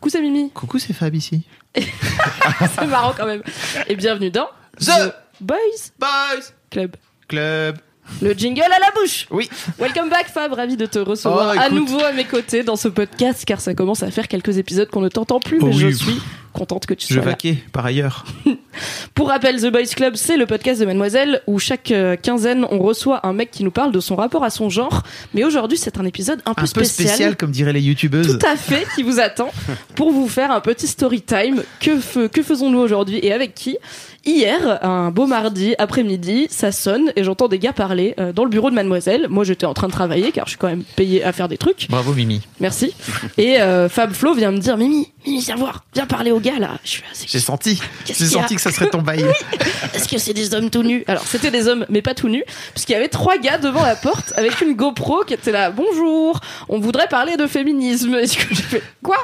Coucou, c'est Mimi. Coucou, c'est Fab ici. c'est marrant quand même. Et bienvenue dans The Boys Boys Club. Club. Le jingle à la bouche. Oui. Welcome back Fab, ravi de te recevoir Oh, à nouveau à mes côtés dans ce podcast car ça commence à faire quelques épisodes qu'on ne t'entend plus mais Oh je oui. suis contente que tu Je sois là. vaquais par ailleurs. Pour rappel, The Boys Club, c'est le podcast de Mademoiselle où chaque euh, quinzaine on reçoit un mec qui nous parle de son rapport à son genre. Mais aujourd'hui, c'est un épisode un peu Un peu spécial, comme diraient les youtubeuses. tout à fait qui vous attend pour vous faire un petit story time. Que faisons-nous aujourd'hui et avec qui? Hier, un beau mardi après-midi, ça sonne et j'entends des gars parler euh, dans le bureau de Mademoiselle. Moi, j'étais en train de travailler car je suis quand même payée à faire des trucs. Bravo Mimi. Merci. Et euh, Fab Flo vient me dire Mimi, Mimi, viens voir, viens parler aux gars là. J'ai senti. J'ai qu'il senti que ça serait ton bail. Est-ce que c'est des hommes tout nus? Alors, c'était des hommes, mais pas tout nus, puisqu'il y avait trois gars devant la porte avec une GoPro qui était là. Bonjour, on voudrait parler de féminisme. Est-ce que quoi?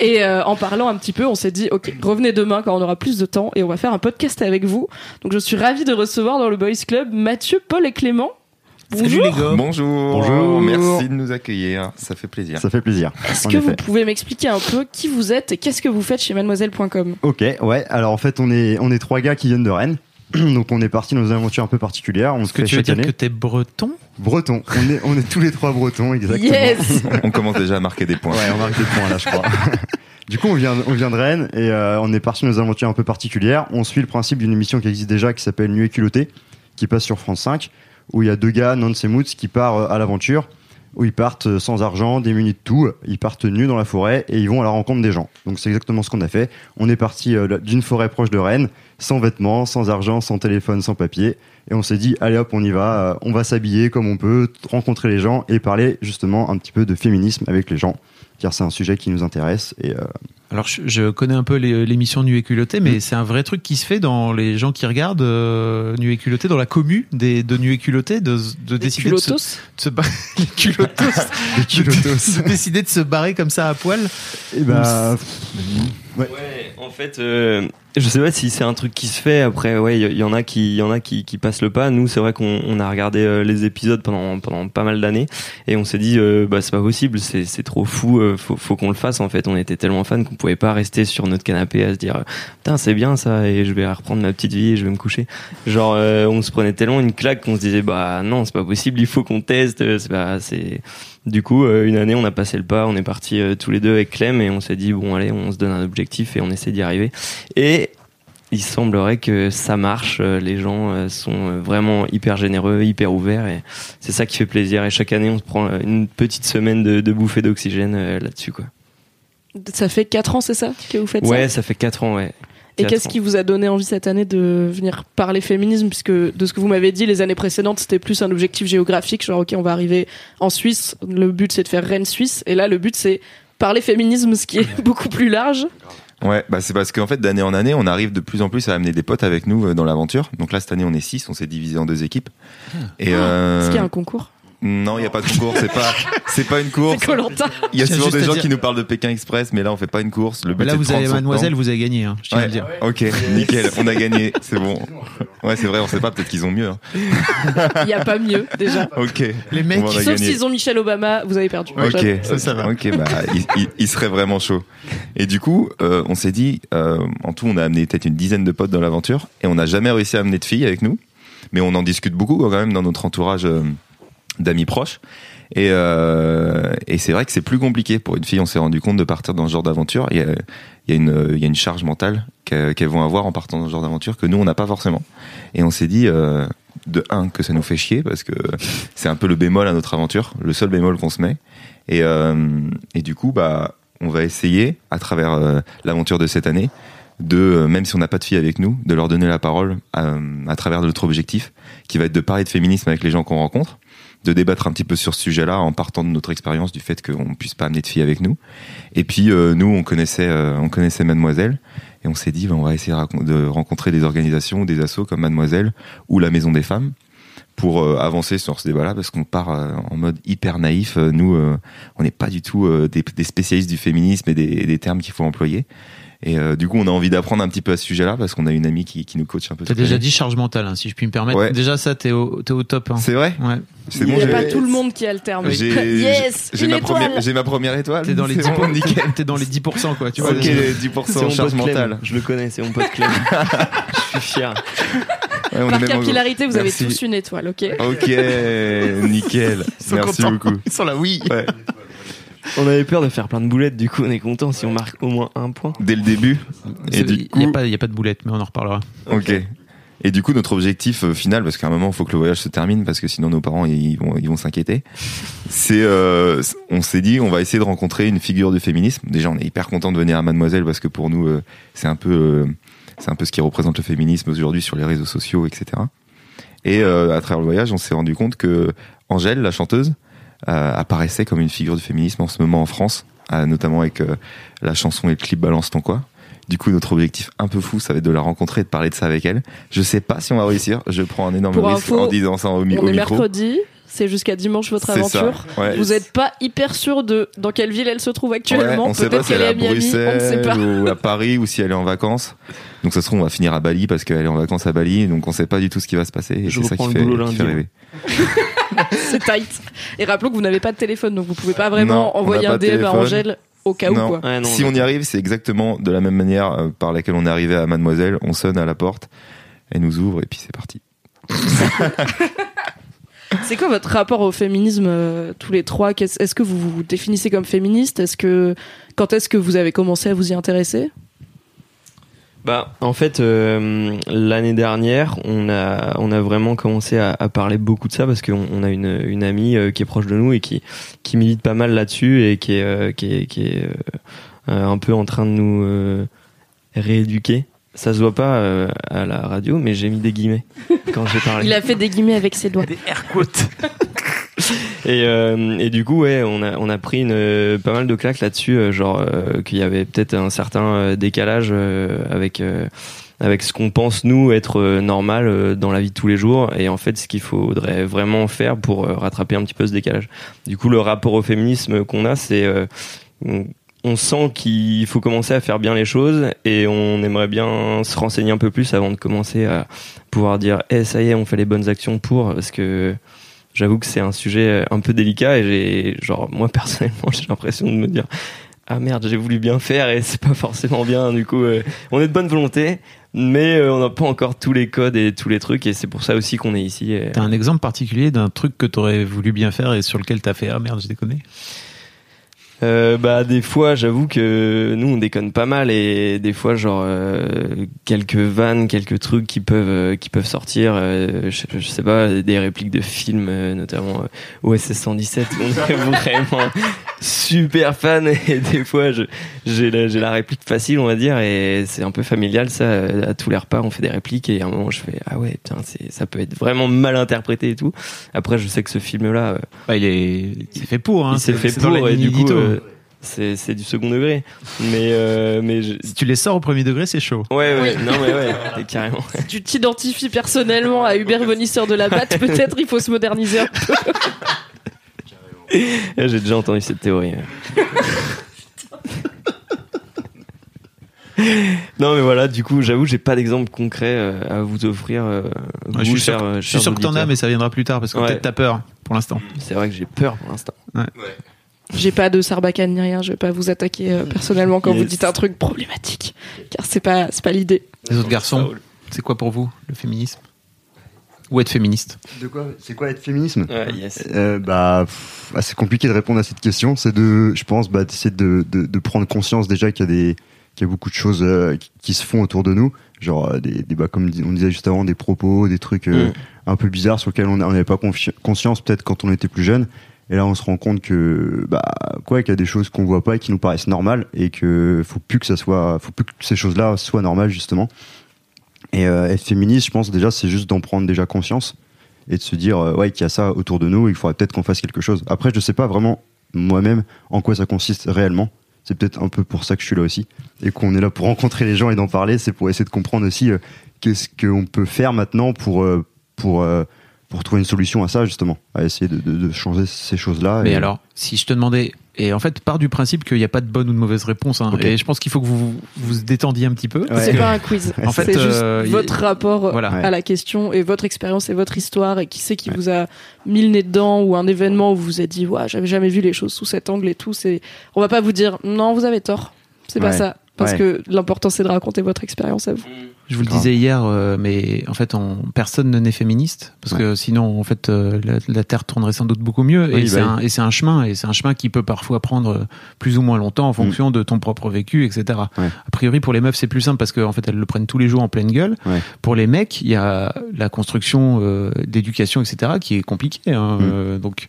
Et euh, en parlant un petit peu, on s'est dit, ok, revenez demain quand on aura plus de temps et on va faire un podcast avec vous. Donc, je suis ravie de recevoir dans le Boys Club Mathieu, Paul et Clément. Salut Bonjour. les gars. Bonjour. Bonjour. Merci de nous accueillir. Ça fait plaisir. Ça fait plaisir. Est-ce que vous pouvez m'expliquer un peu qui vous êtes et qu'est-ce que vous faites chez mademoiselle.com Ok, ouais. Alors en fait, on est on est trois gars qui viennent de Rennes. Donc on est parti dans une aventure un peu particulière. On se que fait tu veux chaque dire année. que t'es breton? Breton. On est on est tous les trois bretons, exactement. Yes On commence déjà à marquer des points. Ouais, on marque des points là, je crois. Du coup, on vient, on vient de Rennes et euh, on est parti dans une aventure un peu particulière. On suit le principe d'une émission qui existe déjà qui s'appelle Nuit et culotté, qui passe sur France 5, où il y a deux gars, Nance et Moots, qui partent euh, à l'aventure, où ils partent euh, sans argent, démunis de tout, ils partent nus dans la forêt et ils vont à la rencontre des gens. Donc c'est exactement ce qu'on a fait. On est parti euh, d'une forêt proche de Rennes, sans vêtements, sans argent, sans téléphone, sans papier. Et on s'est dit, allez hop, on y va, on va s'habiller comme on peut, rencontrer les gens et parler justement un petit peu de féminisme avec les gens car c'est un sujet qui nous intéresse. Alors je, je connais un peu les- l'émission Nu et culotté, mais c'est un vrai truc qui se fait dans les gens qui regardent euh, Nu et culotté, dans la commu des, de Nu et culotté, de, de décider de se, de Culottos se ba- les culottos, les culottos. de décider de se barrer comme ça à poil. et bah, Ouais, en fait, euh, je sais pas si c'est un truc qui se fait. Après, ouais, il y, en a qui, y en a qui, qui passent le pas. Nous, c'est vrai qu'on on a regardé euh, les épisodes pendant pendant pas mal d'années et on s'est dit, euh, bah c'est pas possible, c'est c'est trop fou. euh, faut faut qu'on le fasse. En fait, on était tellement fans qu'on pouvait pas rester sur notre canapé à se dire, putain, c'est bien ça et je vais reprendre ma petite vie et je vais me coucher. Genre, on se prenait tellement une claque qu'on se disait, bah non, c'est pas possible. Il faut qu'on teste. C'est pas, c'est du coup, euh, une année, on a passé le pas, on est partis euh, tous les deux avec Clem et on s'est dit bon allez, on se donne un objectif et on essaie d'y arriver. Et il semblerait que ça marche. euh, Les gens sont vraiment hyper généreux, hyper ouverts et c'est ça qui fait plaisir. Et chaque année, on se prend une petite semaine de, de bouffée d'oxygène là-dessus quoi. Ça fait 4 ans, c'est ça que vous faites ça? Ouais, ça fait quatre ans, ouais. Et qu'est-ce qui vous a donné envie cette année de venir parler féminisme? Puisque de ce que vous m'avez dit, les années précédentes, c'était plus un objectif géographique, genre ok, on va arriver en Suisse, le but c'est de faire Rennes-Suisse, et là le but c'est parler féminisme, ce qui est beaucoup plus large. Ouais, bah c'est parce qu'en fait d'année en année, on arrive de plus en plus à amener des potes avec nous euh, dans l'aventure. Donc là cette année, on est six, on s'est divisé en deux équipes. Et euh, Est-ce qu'il y a un concours non, il y a pas de concours. C'est pas, c'est pas une course. Il y a souvent des gens dire- qui nous parlent de Pékin Express, mais là on fait pas une course. Le but là, vous avez Mademoiselle, temps. vous avez gagné, hein, je tiens à le dire. Ok, nickel, on a gagné, c'est bon. Ouais, c'est vrai, on sait pas, peut-être qu'ils ont mieux. hein. Il n'y a pas mieux déjà. Ok. Les mecs, Sauf s'ils ont Michelle Obama, vous avez perdu. Ok, ça, ça va. Ok, bah, il, il- il serait vraiment chaud. Et du coup, euh, on s'est dit, euh, en tout, on a amené peut-être une dizaine de potes dans l'aventure, et on n'a jamais réussi à amener de filles avec nous, mais on en discute beaucoup quand même dans notre entourage euh, d'amis proches. Et, euh, et c'est vrai que c'est plus compliqué pour une fille. On s'est rendu compte de partir dans ce genre d'aventure. Il y a, il y a une, il y a une charge mentale qu'elles vont avoir en partant dans ce genre d'aventure que nous on n'a pas forcément. Et on s'est dit, euh, de un, que ça nous fait chier parce que c'est un peu le bémol à notre aventure, le seul bémol qu'on se met. Et, euh, et du coup, bah, on va essayer à travers euh, l'aventure de cette année de, euh, même si on n'a pas de filles avec nous, de leur donner la parole à, à travers notre objectif, qui va être de parler de féminisme avec les gens qu'on rencontre, de débattre un petit peu sur ce sujet-là en partant de notre expérience du fait qu'on puisse pas amener de filles avec nous. Et puis euh, nous, on connaissait, euh, on connaissait Mademoiselle et on s'est dit, ben, on va essayer de, rencontrer des organisations, des assos comme Mademoiselle ou la Maison des Femmes pour euh, avancer sur ce débat-là parce qu'on part en mode hyper naïf. Nous, on n'est pas du tout des, spécialistes du féminisme et des termes qu'il faut employer. Et euh, du coup, on a envie d'apprendre un petit peu à ce sujet-là parce qu'on a une amie qui, qui nous coach un peu. T'as déjà dit charge mentale, hein, si je puis me permettre. Ouais. Déjà, ça, t'es au, t'es au top. hein. C'est vrai Ouais. C'est Il bon, n'y a j'ai- pas tout le monde qui a le terme. Yes, j'ai ma première, j'ai ma première étoile. T'es dans les C'est 10%, bon, dans les 10%, quoi. Tu vois. Ok, déjà. 10% C'est mon charge mentale. Je le connais, c'est mon pote Clem. je suis fier. Ouais, on est Par capillarité, vous avez tous une étoile, ok Ok, nickel. Merci contents. beaucoup. Ils sont là, oui. Ouais. On avait peur de faire plein de boulettes, du coup on est content si on marque au moins un point. Dès le début. Il n'y coup, a, pas- y a pas de boulette, mais on en reparlera. ok. Et du coup, notre objectif euh, final, parce qu'à un moment, il faut que le voyage se termine, parce que sinon nos parents ils vont ils vont s'inquiéter. C'est, euh, on s'est dit, on va essayer de rencontrer une figure du féminisme. Déjà, on est hyper content de venir à Mademoiselle parce que pour nous, euh, c'est un peu, euh, c'est un peu ce qui représente le féminisme aujourd'hui sur les réseaux sociaux, etc. Et euh, à travers le voyage, on s'est rendu compte que Angèle, la chanteuse, apparaissait comme une figure du féminisme en ce moment en France, euh, notamment avec euh, la chanson et le clip Balance ton quoi. Du coup, notre objectif un peu fou, ça va être de la rencontrer et de parler de ça avec elle. Je sais pas si on va réussir. Je prends un énorme Pour risque info, en disant ça au, mi- On au est micro. mercredi, c'est jusqu'à dimanche votre aventure. Ouais. Vous n'êtes pas hyper sûr de dans quelle ville elle se trouve Ouais, actuellement. on sait pas Peut-être si elle qu'elle est à Miami, on ne sait pas. Bruxelles ou à Paris ou si elle est en vacances. Donc ça se trouve on va finir à Bali parce qu'elle est en vacances à Bali, donc on sait pas du tout ce qui va se passer. Et Je c'est ça qui le fait, qui fait lundi. rêver. C'est tight. Et rappelons que vous n'avez pas de téléphone, donc vous pouvez pas vraiment Non, envoyer un DM à. Angèle au cas où Non. quoi. Ouais, non, si on y arrive, c'est exactement de la même manière euh, par laquelle on est arrivé à Mademoiselle. On sonne à la porte, elle nous ouvre et puis c'est parti. C'est quoi votre rapport au féminisme euh, tous les trois? Est-ce que vous vous définissez comme féministe? Est-ce que quand est-ce que vous avez commencé à vous y intéresser? Bah, en fait, euh, l'année dernière, on a, on a vraiment commencé à, à parler beaucoup de ça parce qu'on on a une, une amie euh, qui est proche de nous et qui, qui milite pas mal là-dessus et qui est, euh, qui est, qui est euh, euh, un peu en train de nous euh, rééduquer. Ça se voit pas euh, à la radio, mais j'ai mis des guillemets quand j'ai parlé. Il a fait des guillemets avec ses doigts. Et, euh, et du coup, ouais, on a, on a pris euh, pas mal de claques là-dessus, euh, genre qu'il y avait peut-être un certain décalage avec, avec ce qu'on pense, nous, être normal dans la vie de tous les jours, et en fait, ce qu'il faudrait vraiment faire pour rattraper un petit peu ce décalage. Du coup, le rapport au féminisme qu'on a, c'est... euh, on sent qu'il faut commencer à faire bien les choses et on aimerait bien se renseigner un peu plus avant de commencer à pouvoir dire eh ça y est on fait les bonnes actions pour parce que j'avoue que c'est un sujet un peu délicat et j'ai genre moi personnellement j'ai l'impression de me dire ah merde j'ai voulu bien faire et c'est pas forcément bien du coup euh, on est de bonne volonté mais euh, on n'a pas encore tous les codes et tous les trucs et c'est pour ça aussi qu'on est ici T'as un exemple particulier d'un truc que t'aurais voulu bien faire et sur lequel t'as fait ah merde, j'ai déconné. Euh, bah des fois j'avoue que nous on déconne pas mal et des fois genre euh, quelques vannes quelques trucs qui peuvent euh, qui peuvent sortir euh, je, je sais pas des répliques de films euh, notamment euh, OSS 117 on est vraiment super fan et des fois j'ai la, j'ai la réplique facile on va dire et c'est un peu familial ça euh, à tous les repas on fait des répliques et à un moment je fais ah ouais putain ça peut être vraiment mal interprété et tout après je sais que ce film là Bah, il est, c'est fait pour. Hein. il s'est C'est- fait pour et du coup euh, c'est c'est du second degré. Mais euh, mais je- Si tu les sors au premier degré, c'est chaud. ouais ouais. Non mais ouais. Carrément. Si tu t'identifies personnellement à Hubert Bonisseur de la batte, peut-être il faut se moderniser un peu. j'ai déjà entendu cette théorie non mais voilà du coup j'avoue j'ai pas d'exemple concret euh, à vous offrir euh, vous, Ouais, je suis sûr, que- je suis chers sûr que t'en as, mais ça viendra plus tard parce que Ouais. peut-être t'as peur pour l'instant. c'est vrai que j'ai peur pour l'instant J'ai pas de sarbacane ni rien, je vais pas vous attaquer euh, personnellement quand Yes. vous dites un truc problématique, car c'est pas c'est pas l'idée. Les autres garçons, c'est quoi pour vous le féminisme? Ou être féministe? De quoi? C'est quoi être féminisme? Ouais, yes. Euh, bah, ah, c'est compliqué de répondre à cette question. C'est de, je pense, bah, d'essayer de, de, de prendre conscience déjà qu'il y a des, qu'il y a beaucoup de choses euh, qui, qui se font autour de nous, genre euh, des, des bah, comme on disait juste avant, des propos, des trucs euh, Mm. un peu bizarres sur lesquels on on n'avait pas confi- conscience peut-être quand on était plus jeune. Et là, on se rend compte que, bah, quoi, qu'il y a des choses qu'on voit pas et qui nous paraissent normales et que faut plus que ça soit, faut plus que ces choses-là soient normales justement. Et euh, être féministe, je pense déjà, c'est juste d'en prendre déjà conscience et de se dire euh, ouais qu'il y a ça autour de nous, il faudrait peut-être qu'on fasse quelque chose. Après, je sais pas vraiment moi-même en quoi ça consiste réellement. C'est peut-être un peu pour ça que je suis là aussi et qu'on est là pour rencontrer les gens et d'en parler. C'est pour essayer de comprendre aussi euh, qu'est-ce qu'on peut faire maintenant pour pour pour trouver une solution à ça justement, à essayer de, de, de changer ces choses-là. Mais et- alors, si je te demandais, et en fait, part du principe qu'il n'y a pas de bonne ou de mauvaise réponse, hein, Ok. et je pense qu'il faut que vous vous détendiez un petit peu. Ouais. C'est pas un quiz. En fait, c'est juste euh, votre rapport Voilà. à la question et votre expérience et votre histoire et qui c'est qui vous a mis le nez dedans ou un événement où vous vous êtes dit, ouais, j'avais jamais vu les choses sous cet angle et tout. C'est, on va pas vous dire, non, vous avez tort. C'est pas ça. Parce Ouais. que l'important c'est de raconter votre expérience à vous. Je vous le Grave. disais hier, euh, mais en fait, on, personne n'est féministe parce que sinon, en fait, euh, la, la Terre tournerait sans doute beaucoup mieux. Oui, et c'est bah un, et c'est un chemin, et c'est un chemin qui peut parfois prendre euh, plus ou moins longtemps en fonction de ton propre vécu, etc. Mm. Ouais. A priori, pour les meufs, c'est plus simple parce qu'en fait, elles le prennent tous les jours en pleine gueule. Ouais. Pour les mecs, il y a la construction euh, d'éducation, etc., qui est compliquée. hein. Mm. Euh, donc,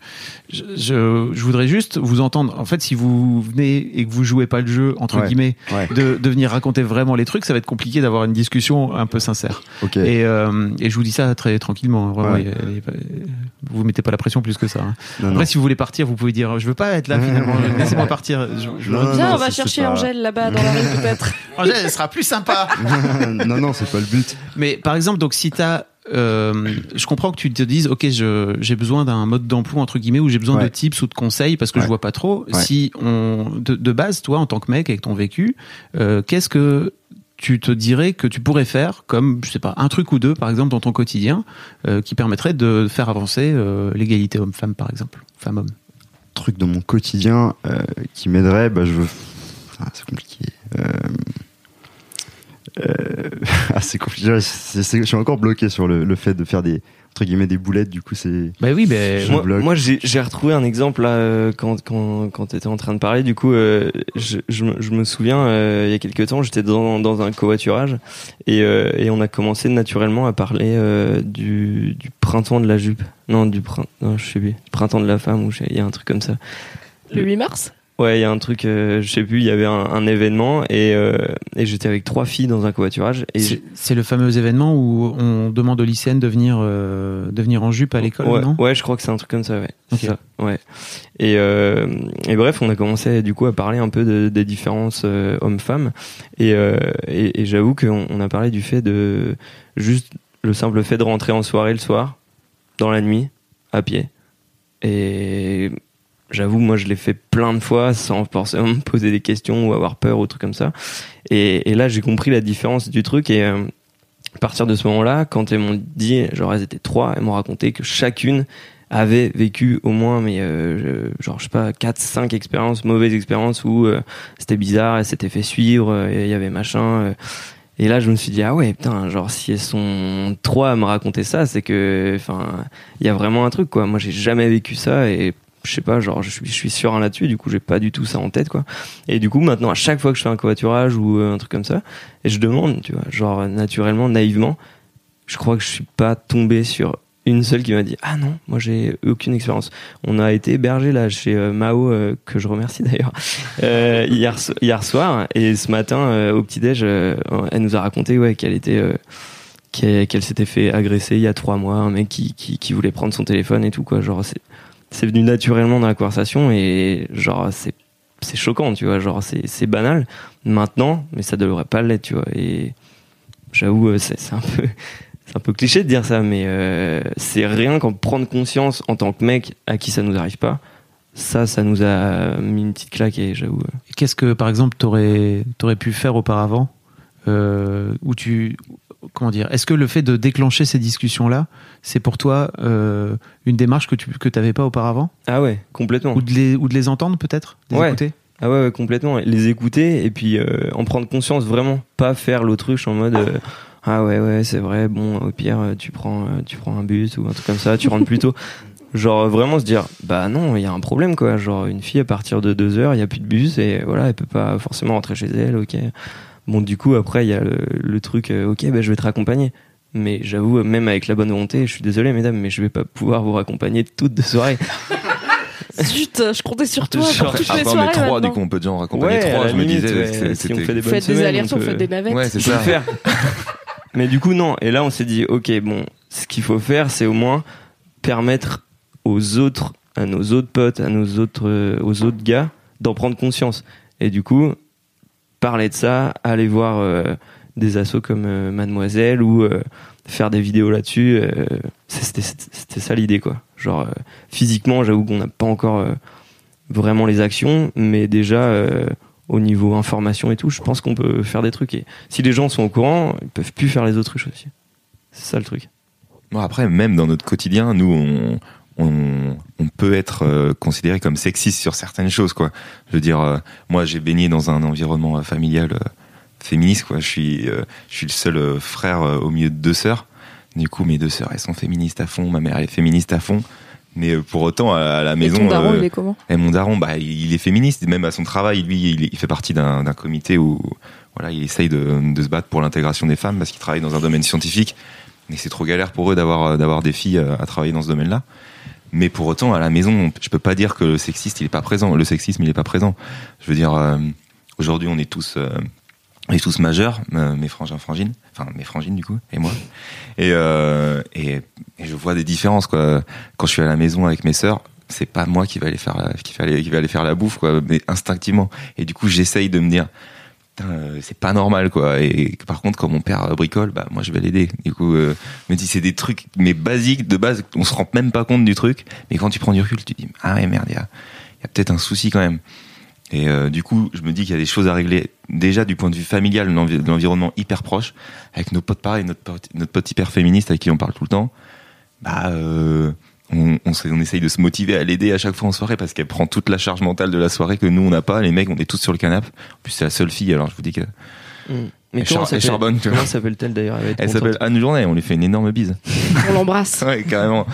je, je, je voudrais juste vous entendre. En fait, si vous venez et que vous jouez pas le jeu entre guillemets, de, de venir raconter vraiment les trucs, ça va être compliqué d'avoir une discussion un peu sincère. Et, euh, et je vous dis ça très tranquillement. Vraiment, Ouais. y y vous mettez pas la pression plus que ça. hein. Non, non. Après, si vous voulez partir, vous pouvez dire je veux pas être là finalement. Laissez-moi partir. Je, je- Non, non, Viens, non, on va chercher pas- Angèle là-bas dans la rue peut-être. Angèle, elle sera plus sympa. non, non, c'est pas le but. Mais par exemple, donc si t'as euh, je comprends que tu te dises, ok, je- j'ai besoin d'un mode d'emploi entre guillemets ou j'ai besoin de tips ou de conseils parce que je Ouais. vois pas trop. Ouais. Si on de, de base, toi, en tant que mec avec ton vécu, euh, qu'est-ce que tu te dirais que tu pourrais faire comme je sais pas un truc ou deux par exemple dans ton quotidien euh, qui permettrait de faire avancer euh, l'égalité homme-femme par exemple, femme-homme? Truc dans mon quotidien euh, qui m'aiderait, bah, je veux. Ah, c'est compliqué. Ah, c'est compliqué. C'est- je suis encore bloqué sur le, le fait de faire des entre guillemets des boulettes. Du coup, c'est. Bah oui, ben Je moi, moi, j'ai j'ai retrouvé un exemple là euh, quand quand quand t'étais en train de parler. Du coup, euh, je, je, me- je me souviens euh, il y a quelques temps, j'étais dans dans un covoiturage et euh, et on a commencé naturellement à parler euh, du du printemps de la jupe. Non, du printemps. Non, je sais plus. Printemps de la femme ou il y a un truc comme ça. Le 8 mars? Ouais, il y a un truc, euh, je sais plus, il y avait un, un événement et, euh, et j'étais avec trois filles dans un covoiturage et c'est le fameux événement où on demande aux lycéennes de venir euh, de venir en jupe à l'école, ouais, non? ouais, je crois que c'est un truc comme ça, ouais. C'est Ok. ça, ouais. Et, euh, et bref, on a commencé du coup à parler un peu de, des différences hommes-femmes. Et, et, et j'avoue qu'on on a parlé du fait de juste le simple fait de rentrer en soirée le soir, dans la nuit, à pied. Et j'avoue, moi je l'ai fait plein de fois sans forcément me poser des questions ou avoir peur ou trucs comme ça. Et, là, j'ai compris la différence du truc et euh, à partir de ce moment-là, quand elles m'ont dit, genre elles étaient trois, elles m'ont raconté que chacune avait vécu au moins, mais euh, genre je sais pas, quatre, cinq expériences, mauvaises expériences où euh, c'était bizarre, elles s'étaient fait suivre, il y avait machin. et là, je me suis dit ah ouais, putain, genre si elles sont trois à me raconter ça, c'est que, enfin, il y a vraiment un truc quoi. Moi, j'ai jamais vécu ça et je sais pas, genre je suis, je suis serein là-dessus. Du coup, j'ai pas du tout ça en tête quoi. Et du coup, maintenant, à chaque fois que je fais un covoiturage ou euh, un truc comme ça, et je demande, tu vois, genre naturellement, naïvement, je crois que je suis pas tombé sur une seule qui m'a dit ah non moi j'ai aucune expérience on a été hébergé là chez euh, Mao euh, que je remercie d'ailleurs hier hier soir et ce matin au petit déj elle nous a raconté ouais qu'elle était qu'elle qu'elle s'était fait agresser il y a trois mois un mec qui, qui qui voulait prendre son téléphone et tout quoi genre c'est c'est venu naturellement dans la conversation et genre c'est c'est choquant tu vois genre c'est c'est banal maintenant mais ça devrait pas l'être tu vois et j'avoue euh, c'est un peu c'est un peu cliché de dire ça, mais euh, c'est rien qu'en prendre conscience en tant que mec à qui ça nous arrive pas. Ça, ça nous a mis une petite claque et j'avoue. euh, Qu'est-ce que, par exemple, t'aurais aurais pu faire auparavant où tu comment dire Est-ce que le fait de déclencher ces discussions-là, c'est pour toi euh, une démarche que tu que t'avais pas auparavant, Ah ouais, complètement. ou de les ou de les entendre peut-être, les Ouais. écouter? Ah ouais, ouais, complètement. Les écouter et puis euh, en prendre conscience vraiment, pas faire l'autruche en mode euh, ah ouais ouais c'est vrai. Bon au pire tu prends tu prends un bus ou un truc comme ça, tu rentres plus tôt. Genre vraiment se dire bah non il y a un problème quoi. Genre une fille à partir de deux heures il y a plus de bus et voilà elle peut pas forcément rentrer chez elle. Ok. Bon du coup après il y a le, le truc euh, ok bah je vais te raccompagner. Mais j'avoue, même avec la bonne volonté, je suis désolé, mesdames, mais je vais pas pouvoir vous raccompagner toutes de soirée. Zut, je comptais sur toi Genre, pour toutes Après, les on est soirées trois, du coup, on peut déjà en raccompagner Ouais, trois. Je me limite, disais, ouais, c'est- si on fait des bonnes Faites des allers-retours, on peut- faites des navettes. Ouais, c'est ça. le faire. Mais du coup, non. Et là, on s'est dit, ok, bon, ce qu'il faut faire, c'est au moins permettre aux autres, à nos autres potes, à nos autres, euh, aux autres gars, d'en prendre conscience. Et du coup, parler de ça, aller voir euh, des assos comme euh, Mademoiselle ou euh, faire des vidéos là-dessus, c'était ça l'idée quoi. Genre physiquement, j'avoue qu'on n'a pas encore vraiment les actions, mais déjà au niveau information et tout, je pense qu'on peut faire des trucs. Et si les gens sont au courant, ils peuvent plus faire les autruches aussi. C'est ça le truc. Après, même dans notre quotidien, nous, on, on, on peut être euh, considéré comme sexiste sur certaines choses, quoi. Je veux dire, euh, moi, j'ai baigné dans un environnement euh, familial euh, féministe, quoi. Je suis, euh, je suis le seul euh, frère euh, au milieu de deux sœurs. Du coup, mes deux sœurs, elles sont féministes à fond. Ma mère, elle est féministe à fond. Mais euh, pour autant, à, à la Et maison, ton daron, il est comment? et mon daron, bah, il est féministe, même à son travail. Lui, il, il fait partie d'un d'un comité où voilà, il essaye de, de se battre pour l'intégration des femmes parce qu'il travaille dans un domaine scientifique. Mais c'est trop galère pour eux d'avoir d'avoir des filles à travailler dans ce domaine-là. Mais pour autant, à la maison, je peux pas dire que le sexiste, il est pas présent. Le sexisme, il est pas présent. Je veux dire, euh, aujourd'hui, on est tous, euh, on est tous majeurs, euh, mes frangins, frangines, enfin mes frangines du coup, et moi. Et, et, je vois des différences quoi. Quand je suis à la maison avec mes sœurs, c'est pas moi qui va aller faire la, qui va aller, qui va aller faire la bouffe quoi, mais instinctivement. Et du coup, j'essaye de me dire, c'est pas normal quoi. Et par contre, quand mon père euh, bricole, bah moi je vais l'aider. Du coup, euh, me dis c'est des trucs mais basiques de base, on se rend même pas compte du truc. Mais quand tu prends du recul, tu dis ah ouais merde, il y a, y a peut-être un souci quand même. Et euh, du coup, je me dis qu'il y a des choses à régler déjà du point de vue familial, de l'environnement hyper proche, avec nos potes pareils, notre pote, notre pote hyper féministe avec qui on parle tout le temps. Bah, euh, on, on, on essaye de se motiver à l'aider à chaque fois en soirée parce qu'elle prend toute la charge mentale de la soirée que nous on n'a pas. Les mecs, on est tous sur le canapé. En plus, c'est la seule fille, alors je vous dis que Mais Elle char- charbonne, tu vois. comment s'appelle-t-elle d'ailleurs? Elle elle s'appelle Anne Journée. On lui fait une énorme bise. On l'embrasse. ouais, carrément.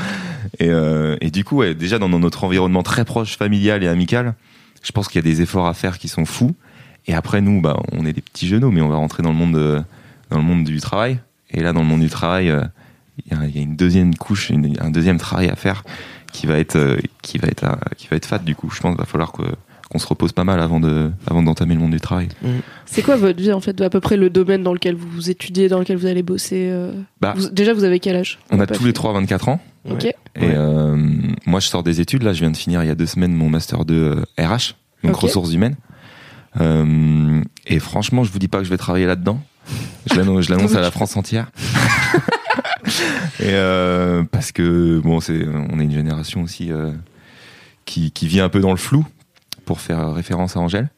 Et, euh, et du coup, ouais, déjà dans notre environnement très proche, familial et amical, je pense qu'il y a des efforts à faire qui sont fous. Et après, nous, bah, on est des petits genoux, mais on va rentrer dans le monde, de- dans le monde du travail. Et là, dans le monde du travail, euh, il y, a- il y a une deuxième couche, une- un deuxième travail à faire qui va être, euh, qui va être, euh, qui va être fat. Du coup, je pense qu'il va falloir que qu'on se repose pas mal avant de, avant d'entamer le monde du travail. C'est quoi votre vie en fait, à peu près le domaine dans lequel vous étudiez, dans lequel vous allez bosser euh Bah, Vous- Déjà, vous avez quel âge? on a tous les trois 24 ans. Ok. Et euh, moi, je sors des études. Là, je viens de finir il y a deux semaines mon master de euh, RH, donc ressources humaines. Euh, et franchement, je vous dis pas que je vais travailler là-dedans. Je l'annonce à la France entière. et euh, parce que bon, c'est, on est une génération aussi euh, qui, qui vit un peu dans le flou, pour faire référence à Angèle.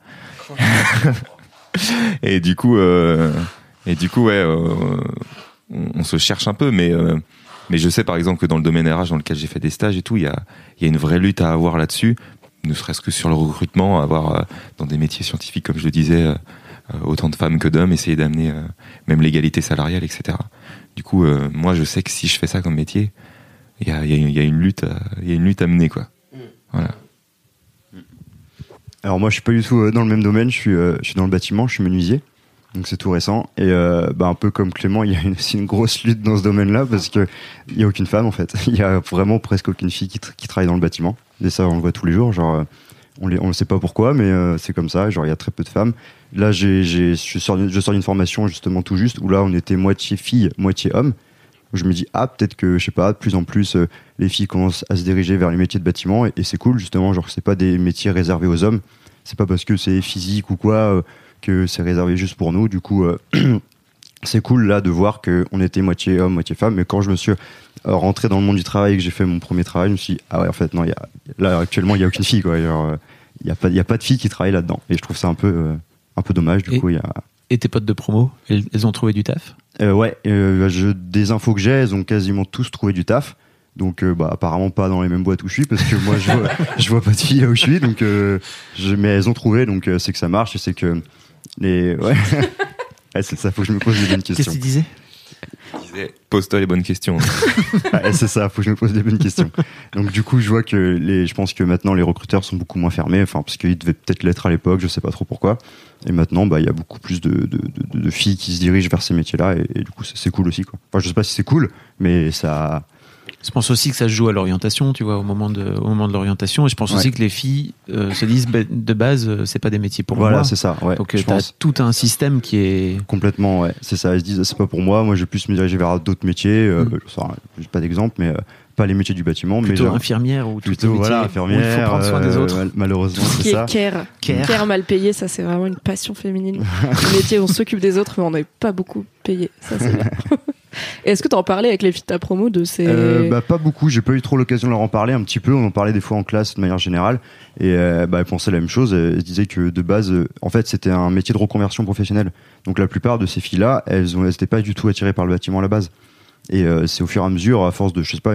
et du coup, euh, et du coup, ouais, on, se cherche un peu, mais mais je sais par exemple que dans le domaine RH dans lequel j'ai fait des stages et tout, il y a, il y a une vraie lutte à avoir là-dessus, ne serait-ce que sur le recrutement, avoir dans des métiers scientifiques, comme je le disais, autant de femmes que d'hommes, essayer d'amener même l'égalité salariale, etc. Du coup, euh, moi je sais que si je fais ça comme métier, il y a, il y a une- il y a une lutte, à- il y a une lutte à mener, quoi. Voilà. Alors moi je suis pas du tout euh, dans le même domaine, je suis, euh, je suis dans le bâtiment, je suis menuisier, donc c'est tout récent. Et euh, bah, un peu comme Clément, il y a une, aussi une grosse lutte dans ce domaine-là parce que il y a aucune femme en fait. Il y a vraiment presque aucune fille qui, qui travaille dans le bâtiment. Et ça on le voit tous les jours, genre euh, on ne sait pas pourquoi, mais euh, c'est comme ça. Genre il y a très peu de femmes. Là j'ai, je sors, je sors d'une formation justement tout juste où là on était moitié fille, moitié homme. Je me dis ah peut-être que je sais pas de plus en plus euh, les filles commencent à se diriger vers les métiers de bâtiment et, c'est cool justement genre c'est pas des métiers réservés aux hommes c'est pas parce que c'est physique ou quoi euh, que c'est réservé juste pour nous du coup c'est cool là de voir que on était moitié homme moitié femme mais quand je me suis rentré dans le monde du travail et que j'ai fait mon premier travail je me suis dit ah ouais en fait non y a, là actuellement il y a aucune fille quoi euh, il y a a pas de filles qui travaillent là dedans et je trouve ça un peu euh, un peu dommage du Et- coup il y a Et tes potes de promo, elles, ont trouvé du taf? Euh, ouais, euh, je, des infos que j'ai, elles ont quasiment tous trouvé du taf. Donc, euh, bah, apparemment pas dans les mêmes boîtes où je suis, parce que moi, je vois, je vois pas de filles là où je suis. Donc, euh, je, mais elles ont trouvé, donc euh, c'est que ça marche et c'est que les. Ouais, Ouais, ça, faut que je me pose des bonnes Qu'est-ce questions. que tu disais Pose-toi les bonnes questions. Ouais, c'est ça, faut que je me pose des bonnes questions. Donc, du coup, je vois que les, je pense que maintenant les recruteurs sont beaucoup moins fermés, enfin, parce qu'ils devaient peut-être l'être à l'époque, je sais pas trop pourquoi. Et maintenant, bah, il y a beaucoup plus de, de, de, de filles qui se dirigent vers ces métiers-là, et, et du coup, c'est c'est cool aussi, quoi. Enfin, je sais pas si c'est cool, mais ça, Je pense aussi que ça se joue à l'orientation, tu vois, au moment de, au moment de l'orientation. Et je pense Ouais. aussi que les filles euh, se disent bah, de base, euh, c'est pas des métiers pour voilà, moi. c'est ça, ouais. Donc je tu as tout un système qui est. Complètement, ouais. C'est ça. Ils se disent, c'est pas pour moi. Moi, je vais plus me diriger vers d'autres métiers. Euh, Mm. je sais pas- J'ai pas d'exemple, mais euh, pas les métiers du bâtiment, mais Plutôt genre- infirmière ou plutôt voilà où infirmière. il faut prendre soin des euh, autres. mal- malheureusement, Ce qui c'est ça. est care. Care. Care mal payé, ça c'est vraiment une passion féminine. Le métier où on s'occupe des autres, mais on n'est pas beaucoup payé. Ça c'est Est-ce que tu en parlais avec les filles de ta promo de ces. Euh, bah, pas beaucoup, j'ai pas eu trop l'occasion de leur en parler un petit peu, on en parlait des fois en classe de manière générale et euh, bah, elles pensaient la même chose, elles disaient que de base euh, en fait c'était un métier de reconversion professionnelle. Donc la plupart de ces filles-là, elles ont- elles étaient pas du tout attirées par le bâtiment à la base. Et c'est au fur et à mesure, à force de, je sais pas,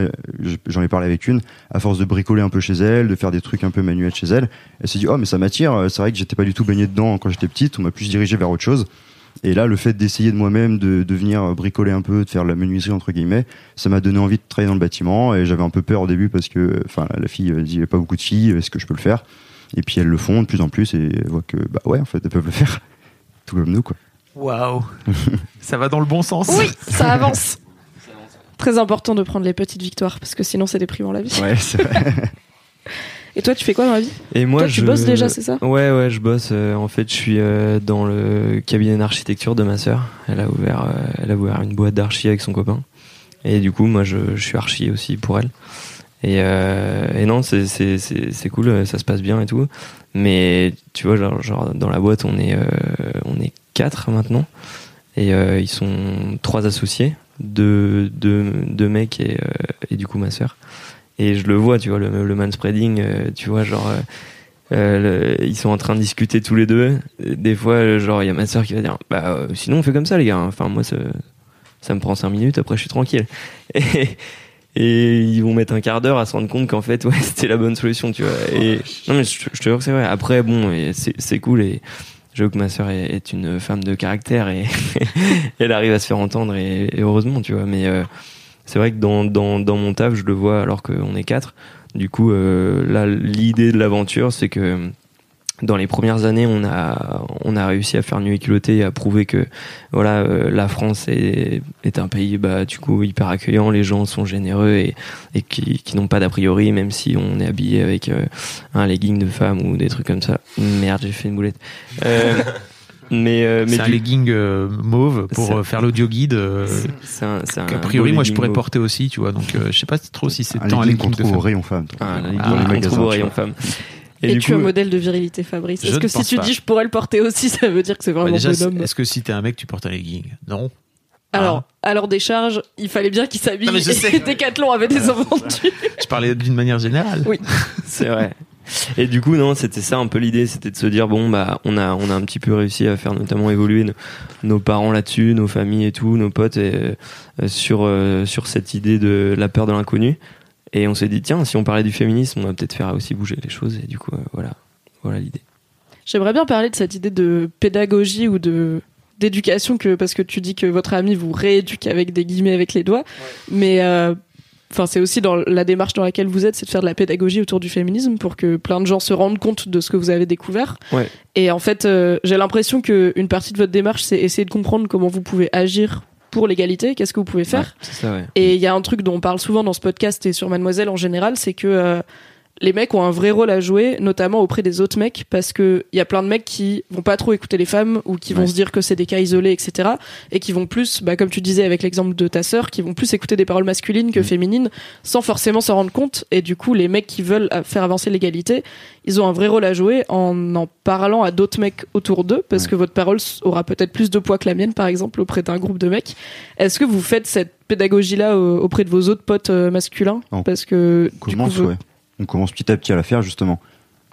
j'en ai parlé avec une, à force de bricoler un peu chez elle, de faire des trucs un peu manuels chez elle, elle s'est dit oh mais ça m'attire. C'est vrai que j'étais pas du tout baigné dedans quand j'étais petite, on m'a plus dirigé vers autre chose. Et là, le fait d'essayer de moi-même de, de venir bricoler un peu, de faire de la menuiserie entre guillemets, ça m'a donné envie de travailler dans le bâtiment. Et j'avais un peu peur au début parce que, enfin, la fille elle dit il y a pas beaucoup de filles, est-ce que je peux le faire? Et puis elles le font de plus en plus et elles voient que bah ouais, en fait, elles peuvent le faire, tout comme nous quoi. Waouh Ça va dans le bon sens. Oui, ça avance. Très important de prendre les petites victoires parce que sinon c'est déprimant la vie. Ouais, c'est vrai. Et toi, tu fais quoi dans la vie? Et moi, Toi, tu je... bosses déjà, c'est ça? Ouais, ouais, je bosse. euh, en fait, je suis euh, dans le cabinet d'architecture de ma sœur. Elle a ouvert, euh, elle a ouvert une boîte d'archi avec son copain. Et du coup, moi, je, je suis archi aussi pour elle. Et, euh, et non, c'est cool, ça se passe bien et tout. Mais tu vois, genre, genre dans la boîte, on est euh, on est quatre maintenant. Et euh, ils sont trois associés, deux deux deux mecs et et du coup ma sœur. Et je le vois, tu vois, le, le manspreading, euh, tu vois, genre, euh, euh, ils sont en train de discuter tous les deux. Des fois, euh, genre, il y a ma soeur qui va dire, bah, euh, sinon on fait comme ça, les gars. Enfin, moi, ça, ça me prend cinq minutes, après je suis tranquille. Et, et ils vont mettre un quart d'heure à se rendre compte qu'en fait, ouais, c'était la bonne solution, tu vois. Et non, mais je, je te jure que c'est vrai. Après, bon, c'est cool et j'avoue que ma sœur est, une femme de caractère et elle arrive à se faire entendre et, et heureusement, tu vois. Mais euh, c'est vrai que dans, dans, dans mon taf, je le vois alors qu'on est quatre. Du coup, euh, là, l'idée de l'aventure, c'est que dans les premières années, on a, on a réussi à faire nu et culotté et à prouver que voilà, euh, la France est, est un pays bah, du coup hyper accueillant, les gens sont généreux et, et qui, qui n'ont pas d'a priori, même si on est habillé avec euh, un legging de femme ou des trucs comme ça. Merde, j'ai fait une boulette. Euh, mais euh, mais C'est un du- legging euh, mauve pour C'est- euh, faire l'audio guide. euh, c'est un, c'est un qu'a priori, moi, je pourrais mauve. porter aussi, tu vois. Donc, euh, je sais pas trop si c'est Un tant un legging qu'on trouve au rayon femme. Ah, la Ah, qu'on trouve au rayon femme. Et, du tu es un modèle de virilité, Fabrice. Est-ce que si tu pas. dis je pourrais le porter aussi, ça veut dire que c'est vraiment déjà, bonhomme est-ce que si t'es un mec, tu portes un legging? Non. Alors, à leur décharge, il fallait bien qu'ils s'habillent. Non, mais je et sais. Decathlon avait des invendus. Je parlais d'une manière générale. Oui. C'est vrai. Et du coup, non, c'était ça un peu l'idée, c'était de se dire bon bah on a on a un petit peu réussi à faire notamment évoluer nos, nos parents là-dessus, nos familles et tout, nos potes et, euh, sur euh, sur cette idée de la peur de l'inconnu. Et on s'est dit tiens, si on parlait du féminisme, on va peut-être faire aussi bouger les choses. Et du coup, euh, voilà, voilà l'idée. J'aimerais bien parler de cette idée de pédagogie ou de d'éducation que parce que tu dis que votre ami vous rééduque avec des guillemets avec les doigts, mais euh, enfin c'est aussi dans la démarche dans laquelle vous êtes, c'est de faire de la pédagogie autour du féminisme pour que plein de gens se rendent compte de ce que vous avez découvert. Ouais. Et en fait, euh, j'ai l'impression que une partie de votre démarche, c'est essayer de comprendre comment vous pouvez agir pour l'égalité, qu'est-ce que vous pouvez faire. Ouais, ça, ouais. Et il y a un truc dont on parle souvent dans ce podcast et sur Mademoiselle en général, c'est que euh, les mecs ont un vrai rôle à jouer, notamment auprès des autres mecs, parce que il y a plein de mecs qui vont pas trop écouter les femmes ou qui vont Ouais. se dire que c'est des cas isolés, etc. Et qui vont plus, bah, comme tu disais avec l'exemple de ta sœur, qui vont plus écouter des paroles masculines que Mm. féminines, sans forcément s'en rendre compte. Et du coup, les mecs qui veulent euh, faire avancer l'égalité, ils ont un vrai rôle à jouer en en parlant à d'autres mecs autour d'eux, parce Ouais. que votre parole aura peut-être plus de poids que la mienne, par exemple, auprès d'un groupe de mecs. Est-ce que vous faites cette pédagogie-là euh, auprès de vos autres potes euh, masculins? On Parce que On du commence, coup, ouais. On commence petit à petit à la faire justement.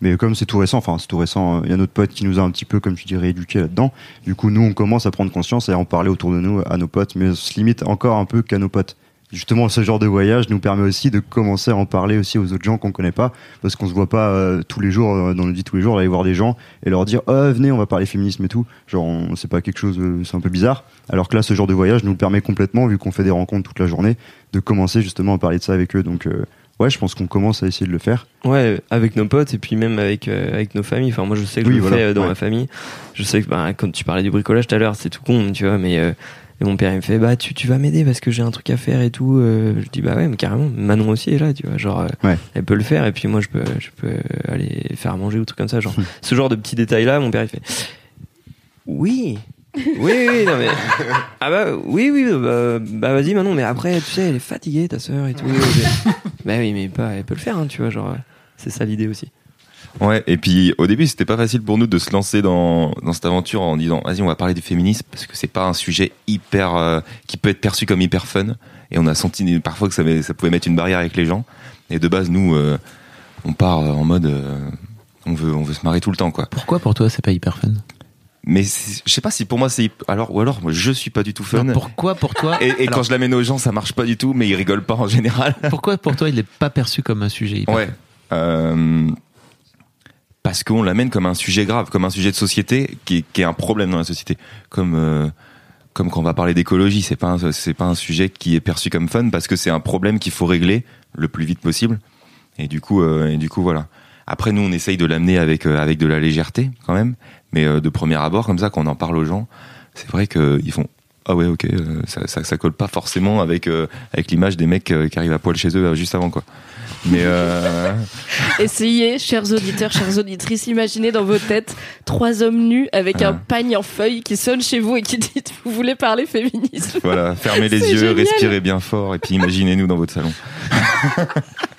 Mais comme c'est tout récent, enfin c'est tout récent, il y a notre pote qui nous a un petit peu, comme tu dis, rééduqué là-dedans. Du coup, nous, on commence à prendre conscience et à en parler autour de nous à nos potes, mais on se limite encore un peu qu'à nos potes. Justement, ce genre de voyage nous permet aussi de commencer à en parler aussi aux autres gens qu'on connaît pas, parce qu'on se voit pas euh, tous les jours, euh, dans notre vie tous les jours, aller voir des gens et leur dire, oh, venez, on va parler féminisme et tout. Genre, c'est pas quelque chose, euh, c'est un peu bizarre. Alors que là, ce genre de voyage nous permet complètement, vu qu'on fait des rencontres toute la journée, de commencer justement à parler de ça avec eux. Donc, euh, ouais, je pense qu'on commence à essayer de le faire. Ouais, avec nos potes et puis même avec euh, avec nos familles. Enfin, moi, je sais que Oui, je le fais euh, dans ouais. ma famille. Je sais que bah, quand tu parlais du bricolage tout à l'heure, c'est tout con, tu vois, mais euh, mon père il me fait bah tu, tu vas m'aider parce que j'ai un truc à faire et tout. Je dis bah ouais, mais carrément. Manon aussi est là, tu vois, genre Ouais. elle peut le faire et puis moi je peux je peux aller faire à manger ou truc comme ça, genre ce genre de petits détails là. Mon père il fait oui. Oui, oui, non mais. Ah bah oui, oui, bah, bah vas-y Manon, mais après, tu sais, elle est fatiguée, ta sœur et tout. bah oui, mais pas, elle peut le faire, hein, tu vois, genre, c'est ça l'idée aussi. Ouais, et puis au début, c'était pas facile pour nous de se lancer dans, dans cette aventure en disant vas-y, on va parler du féminisme parce que c'est pas un sujet hyper euh, qui peut être perçu comme hyper fun. Et on a senti parfois que ça, ça pouvait mettre une barrière avec les gens. Et de base, nous, euh, on part en mode euh, on veut on veut se marrer tout le temps, quoi. Pourquoi pour toi c'est pas hyper fun? Mais je sais pas si pour moi c'est alors ou alors moi, je suis pas du tout fun. Non, Pourquoi pour toi Et, et Alors, quand je l'amène aux gens, ça marche pas du tout, mais ils rigolent pas en général. Pourquoi pour toi il est pas perçu comme un sujet hyper Ouais. Euh, parce qu'on l'amène comme un sujet grave, comme un sujet de société qui est, qui est un problème dans la société. Comme euh, comme quand on va parler d'écologie, c'est pas c'est pas un sujet qui est perçu comme fun parce que c'est un problème qu'il faut régler le plus vite possible. Et du coup euh, et du coup voilà. Après nous on essaye de l'amener avec euh, avec de la légèreté quand même, mais euh, de premier abord comme ça quand on en parle aux gens, c'est vrai qu'ils font ah ouais ok euh, ça, ça ça colle pas forcément avec euh, avec l'image des mecs euh, qui arrivent à poil chez eux juste avant quoi. Mais Essayez, chers auditeurs, chères auditrices, imaginez dans vos têtes trois hommes nus avec Ah. un pagne en feuilles qui sonne chez vous et qui dit Vous voulez parler féminisme? Voilà, fermez les yeux, génial. respirez bien fort et puis imaginez-nous dans votre salon.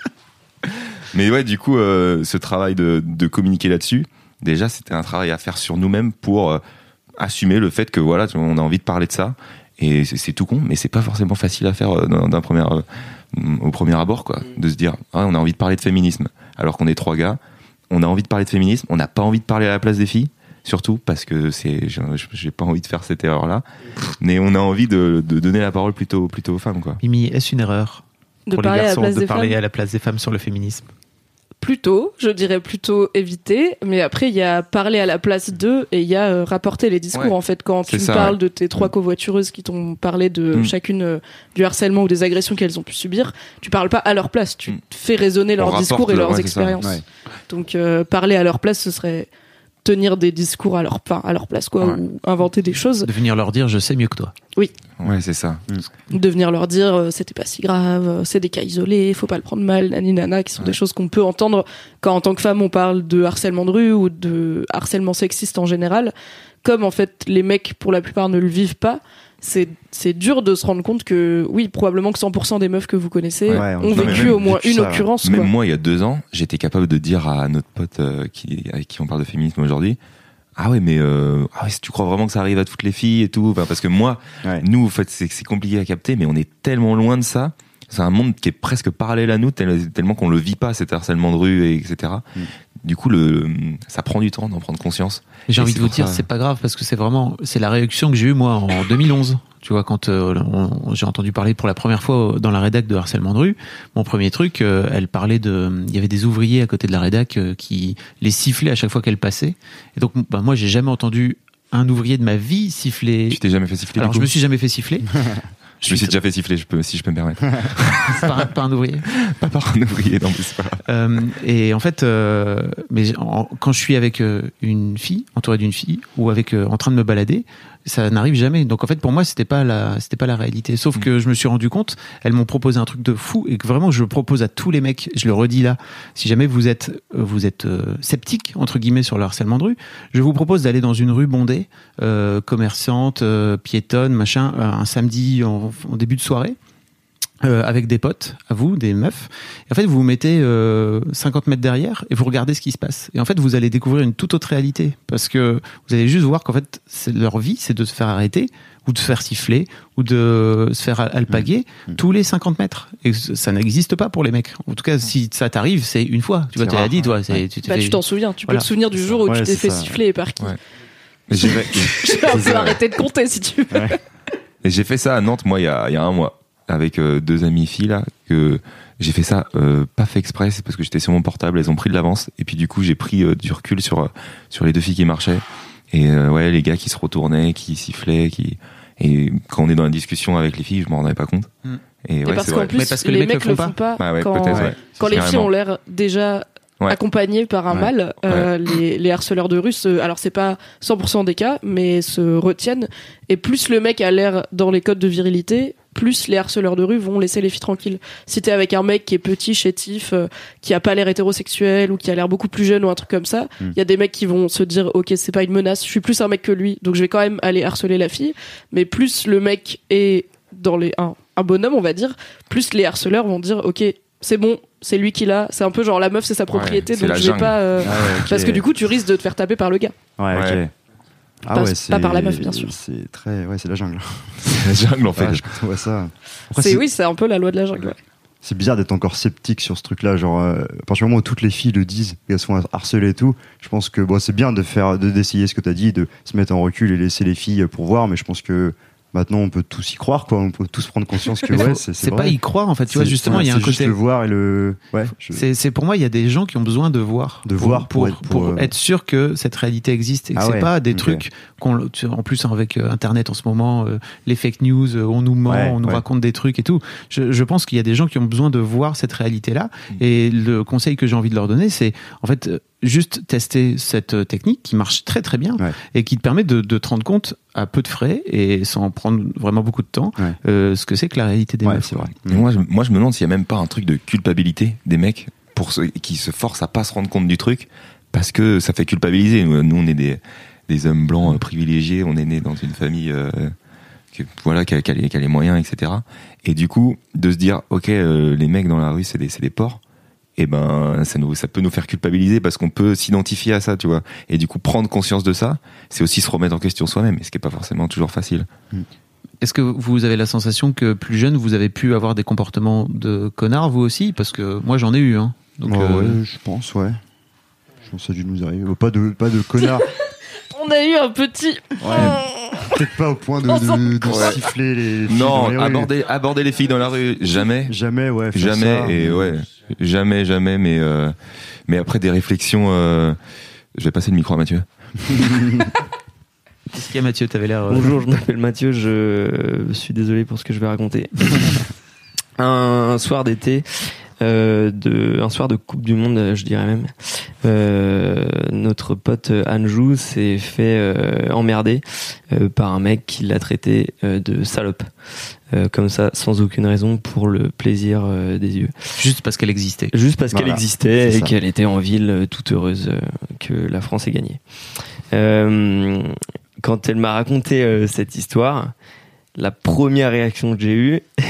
Mais ouais, du coup, euh, ce travail de, de communiquer là-dessus, déjà, c'était un travail à faire sur nous-mêmes pour euh, assumer le fait que voilà, on a envie de parler de ça. Et c'est tout con, mais c'est pas forcément facile à faire euh, d'un premier, euh, au premier abord, quoi. De se dire, ah, on a envie de parler de féminisme, alors qu'on est trois gars. On a envie de parler de féminisme, on n'a pas envie de parler à la place des filles, surtout parce que c'est, j'ai pas envie de faire cette erreur-là. Mais on a envie de, de donner la parole plutôt, plutôt aux femmes, quoi. Mimi, est-ce une erreur De pour les parler à la garçons place de parler femmes à la place des femmes sur le féminisme? Plutôt, je dirais plutôt éviter, mais après il y a parler à la place d'eux et il y a euh, rapporter les discours Ouais. en fait quand tu ça, parles ouais. de tes trois covoitureuses qui t'ont parlé de Mm. chacune euh, du harcèlement ou des agressions qu'elles ont pu subir, tu parles pas à leur place, tu Mm. fais résonner On leurs discours et leur- leurs ouais, expériences. Donc euh, parler à leur place, ce serait tenir des discours à leur, enfin, à leur place quoi, Ouais. ou inventer des choses, De venir leur dire je sais mieux que toi. Ouais, c'est ça. de venir leur dire euh, c'était pas si grave, euh, c'est des cas isolés, faut pas le prendre mal, nani nana, qui sont des choses qu'on peut entendre quand en tant que femme on parle de harcèlement de rue ou de harcèlement sexiste en général. Comme en fait les mecs pour la plupart ne le vivent pas, c'est c'est dur de se rendre compte que oui probablement que 100% des meufs que vous connaissez Ouais, on- ont non, vécu même au moins une ça, occurrence Même quoi. moi, il y a deux ans, j'étais capable de dire à notre pote euh, qui, avec qui on parle de féminisme aujourd'hui, ah ouais, mais euh, ah ouais, si tu crois vraiment que ça arrive à toutes les filles et tout, Enfin, parce que moi, Ouais. nous, en fait, c'est compliqué à capter, mais on est tellement loin de ça. C'est un monde qui est presque parallèle à nous, tel- tellement qu'on le vit pas, cet harcèlement de rue, et etc. Mm. Du coup, le, ça prend du temps d'en prendre conscience. Et J'ai envie de vous dire, ça- c'est pas grave parce que c'est vraiment, c'est la réaction que j'ai eue moi en 2011. Tu vois, quand euh, j'ai entendu parler pour la première fois dans la rédac de harcèlement de rue, mon premier truc, euh, elle parlait de, il y avait des ouvriers à côté de la rédac euh, qui les sifflaient à chaque fois qu'elle passait. Et donc, bah, moi, j'ai jamais entendu un ouvrier de ma vie siffler. Tu t'es jamais fait siffler Alors, du je me suis jamais fait siffler. Je me suis déjà fait siffler, je peux, si je peux me permettre. par, un- par un ouvrier. pas par un ouvrier, non, mais c'est pas grave. Euh, et en fait, euh, mais en- quand je suis avec euh, une fille, entouré d'une fille, ou avec euh, en train de me balader, ça n'arrive jamais. Donc en fait, pour moi, c'était pas la, c'était pas la réalité. Sauf que je me suis rendu compte, elles m'ont proposé un truc de fou et que vraiment, je le propose à tous les mecs. Je le redis là. Si jamais vous êtes, euh, vous êtes euh, sceptique entre guillemets sur le harcèlement de rue, je vous propose d'aller dans une rue bondée, euh, commerçante, euh, piétonne, machin, un samedi en, en début de soirée euh, avec des potes, à vous, des meufs. Et en fait, vous vous mettez euh, 50 mètres derrière et vous regardez ce qui se passe. Et en fait, vous allez découvrir une toute autre réalité. Parce que vous allez juste voir qu'en fait, c'est leur vie, c'est de se faire arrêter ou de se faire siffler ou de se faire al- alpaguer tous les 50 mètres. Et ça n'existe pas pour les mecs. En tout cas, si ça t'arrive, c'est une fois. Tu vois, tu l'as rare, dit, toi. ouais. Tu t'es Bah, t'en souviens, tu Voilà. peux te souvenir du jour où Ouais, tu t'es fait ça. siffler et par qui. Ouais. J'ai arrêter de compter si tu veux. Et j'ai fait ça à Nantes, moi, il y a, il y a un mois, avec euh, deux amies filles, là, que j'ai fait ça euh, pas fait exprès, c'est parce que j'étais sur mon portable, elles ont pris de l'avance, et puis du coup, j'ai pris euh, du recul sur, euh, sur les deux filles qui marchaient, et euh, ouais, les gars qui se retournaient, qui sifflaient, qui... Et quand on est dans la discussion avec les filles, je m'en rendais pas compte. Mm. Et Et ouais, parce c'est qu'en vrai. plus, Mais parce que les, les mecs, mecs le le font font pas. Ah ouais, quand ouais. quand les filles ont l'air déjà Ouais. accompagnés par un Ouais. mâle, euh, les, les harceleurs de rue, se, alors c'est pas 100% des cas, mais se retiennent. Et plus le mec a l'air dans les codes de virilité, plus les harceleurs de rue vont laisser les filles tranquilles. Si t'es avec un mec qui est petit, chétif, euh, qui a pas l'air hétérosexuel ou qui a l'air beaucoup plus jeune ou un truc comme ça, il Mm. y a des mecs qui vont se dire ok c'est pas une menace, je suis plus un mec que lui, donc je vais quand même aller harceler la fille. Mais plus le mec est dans les un, un bonhomme on va dire, plus les harceleurs vont dire ok c'est bon, c'est lui qui l'a. C'est un peu genre la meuf c'est sa propriété, c'est donc je vais pas. euh, Ah ouais. Parce que du coup, tu risques de te faire taper par le gars. Ouais, ok. Ouais. Ah Pas- ouais, pas c'est- par la meuf, bien sûr. C'est très, ouais, c'est la jungle. La jungle, en fait. Ouais, je- voit ça. C'est c'est- oui, c'est un peu la loi de la jungle. ouais. C'est bizarre d'être encore sceptique sur ce truc-là. Genre, euh, à partir du moment où toutes les filles le disent, qu'elles sont harcelées et tout, je pense que bon, c'est bien de faire, de d'essayer ce que tu as dit, de se mettre en recul et laisser les filles pour voir. Mais je pense que maintenant, on peut tous y croire, quoi. On peut tous prendre conscience que ouais, c'est pas y croire en fait. Tu vois justement, il y a un c'est juste côté. le voir et le. Ouais. je- C'est pour moi, il y a des gens qui ont besoin de voir, De pour, voir pour, pour être- pour euh, être sûr que cette réalité existe et que Ah c'est ouais, pas des trucs qu'on, en plus avec euh, Internet en ce moment, euh, les fake news, on nous ment, Ouais, on nous raconte des trucs et tout. Je, je pense qu'il y a des gens qui ont besoin de voir cette réalité-là Mm. et le conseil que j'ai envie de leur donner, c'est en fait juste tester cette euh, technique qui marche très très bien Ouais. et qui te permet de, de te rendre compte à peu de frais et sans prendre vraiment beaucoup de temps Ouais. euh, ce que c'est que la réalité des Ouais, meufs. vrai. Moi, je, moi, je me demande s'il y a même pas un truc de culpabilité des mecs pour ceux qui se forcent à pas se rendre compte du truc parce que ça fait culpabiliser. Nous, nous, on est des, des hommes blancs euh, privilégiés, on est nés dans une famille euh, que, voilà, qui a, qui a les, qui a les moyens, etc. Et du coup, de se dire, ok, euh, les mecs dans la rue, c'est des, c'est des porcs. Et ben, ça nous, ça peut nous faire culpabiliser parce qu'on peut s'identifier à ça, tu vois. Et du coup, prendre conscience de ça, c'est aussi se remettre en question soi-même, ce qui est pas forcément toujours facile. Est-ce que vous avez la sensation que plus jeune, vous avez pu avoir des comportements de connard, vous aussi? Parce que moi, j'en ai eu. Hein. Donc, Ouais, euh, ouais, je pense, ouais. Je pense que ça a dû nous arriver. Pas de, pas de connard. On a eu un petit. Peut-être pas au point de, On s'en- de, de Ouais. siffler les filles Non, dans les rues. aborder, aborder les filles dans la rue, jamais. Jamais, ouais. faire Jamais ça. et ouais, jamais, jamais. Mais euh, mais après des réflexions, euh, je vais passer le micro à Mathieu. Qu'est-ce qu'il y a, Mathieu? T'avais l'air. euh, Bonjour, je m'appelle Mathieu, je suis désolé pour ce que je vais raconter. un soir d'été, de, un soir de Coupe du Monde, je dirais même, euh, notre pote Anjou s'est fait euh, emmerder euh, par un mec qui l'a traité euh, de salope. Euh, comme ça, sans aucune raison, pour le plaisir euh, des yeux. Juste parce qu'elle existait. Juste parce qu'elle existait et qu'elle était en ville euh, toute heureuse euh, que la France ait gagné. Euh, quand elle m'a raconté euh, cette histoire, la première réaction que j'ai eue,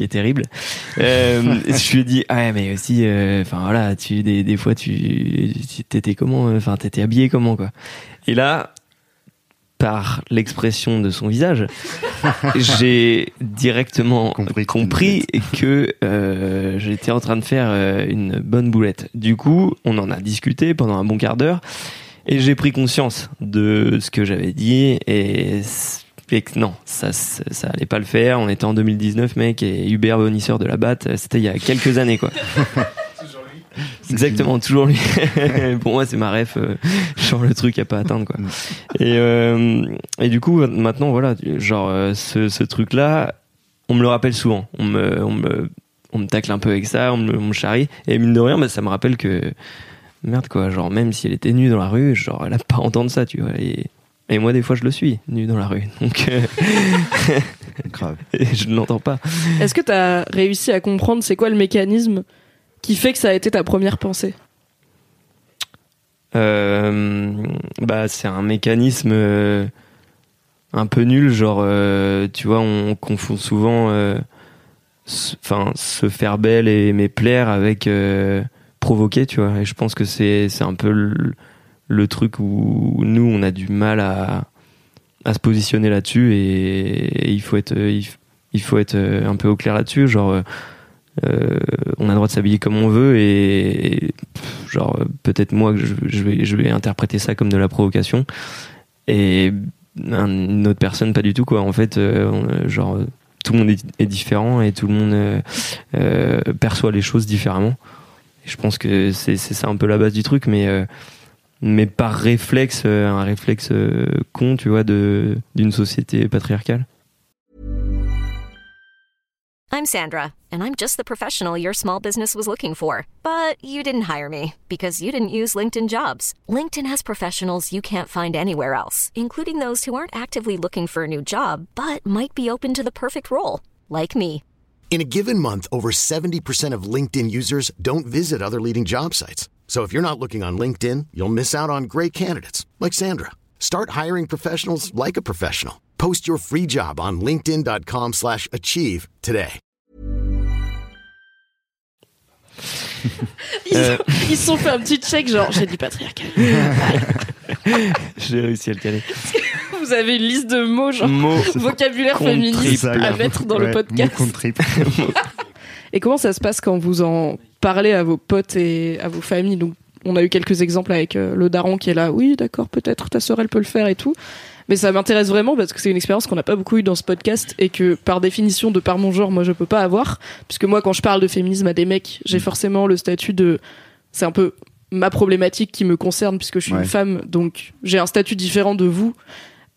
qui est terrible, euh, je lui ai dit ah ouais, mais aussi, euh, enfin voilà, tu des, des fois tu t'étais comment, euh, enfin t'étais habillé comment quoi. Et là, par l'expression de son visage, j'ai directement Compris compris, que euh, j'étais en train de faire une bonne boulette. Du coup, on en a discuté pendant un bon quart d'heure et j'ai pris conscience de ce que j'avais dit et, c- et que non, ça, ça, ça allait pas le faire. On était en 2019, mec, et Hubert Bonisseur de la batte, c'était il y a quelques années, quoi. Exactement, toujours lui. Pour moi, c'est ma ref. euh, genre le truc à pas atteindre, quoi. Et, euh, et du coup, maintenant, voilà, genre euh, ce, ce truc-là, on me le rappelle souvent. On me, on me, on me tacle un peu avec ça, on me, on me charrie. Et mine de rien, bah, ça me rappelle que merde, quoi. Genre même si elle était nue dans la rue, genre elle a pas à entendre ça, tu vois. Et, et moi, des fois, je le suis, nu dans la rue. Donc, euh, Grave. et je ne l'entends pas. Est-ce que t'as réussi à comprendre c'est quoi le mécanisme qui fait que ça a été ta première pensée? Euh, bah, c'est un mécanisme euh, un peu nul, genre, euh, tu vois, on confond souvent, euh, enfin, se faire belle et aimer plaire avec euh, provoquer, tu vois. Et je pense que c'est c'est un peu le, le truc où nous on a du mal à à se positionner là-dessus et, il faut être f- il faut être euh, un peu au clair là-dessus, genre. euh, euh, on a le droit de s'habiller comme on veut et, genre euh, peut-être moi je, vais je vais interpréter ça comme de la provocation et un- une autre personne pas du tout quoi en fait euh, genre euh, tout le monde est, différent et tout le monde euh, euh, perçoit les choses différemment je pense que c'est ça un peu la base du truc mais euh, mais par réflexe euh, un réflexe euh, con tu vois de d'une société patriarcale I'm Sandra, and I'm just the professional your small business was looking for. But you didn't hire me because you didn't use LinkedIn jobs. LinkedIn has professionals you can't find anywhere else, including those who aren't actively looking for a new job but might be open to the perfect role, like me. In a given month, over 70% of LinkedIn users don't visit other leading job sites. So if you're not looking on LinkedIn, you'll miss out on great candidates like Sandra. Start hiring professionals like a professional. Post your free job on linkedin.com/achieve slash achieve today. Ils, Euh. ils se sont fait un petit check, genre j'ai dit patriarcal. J'ai réussi à le caler. Vous avez une liste de mots, genre Mot. vocabulaire féministe à mettre dans le Ouais, podcast. contre trip. Et comment ça se passe quand vous en parlez à vos potes et à vos familles Donc, on a eu quelques exemples avec euh, le daron qui est là. Oui, d'accord, peut-être ta sœur elle peut le faire et tout. Mais ça m'intéresse vraiment parce que c'est une expérience qu'on n'a pas beaucoup eu dans ce podcast et que par définition, de par mon genre, moi je peux pas avoir. Puisque moi, quand je parle de féminisme à des mecs, j'ai forcément le statut de. C'est un peu ma problématique qui me concerne puisque je suis Ouais. une femme, donc j'ai un statut différent de vous.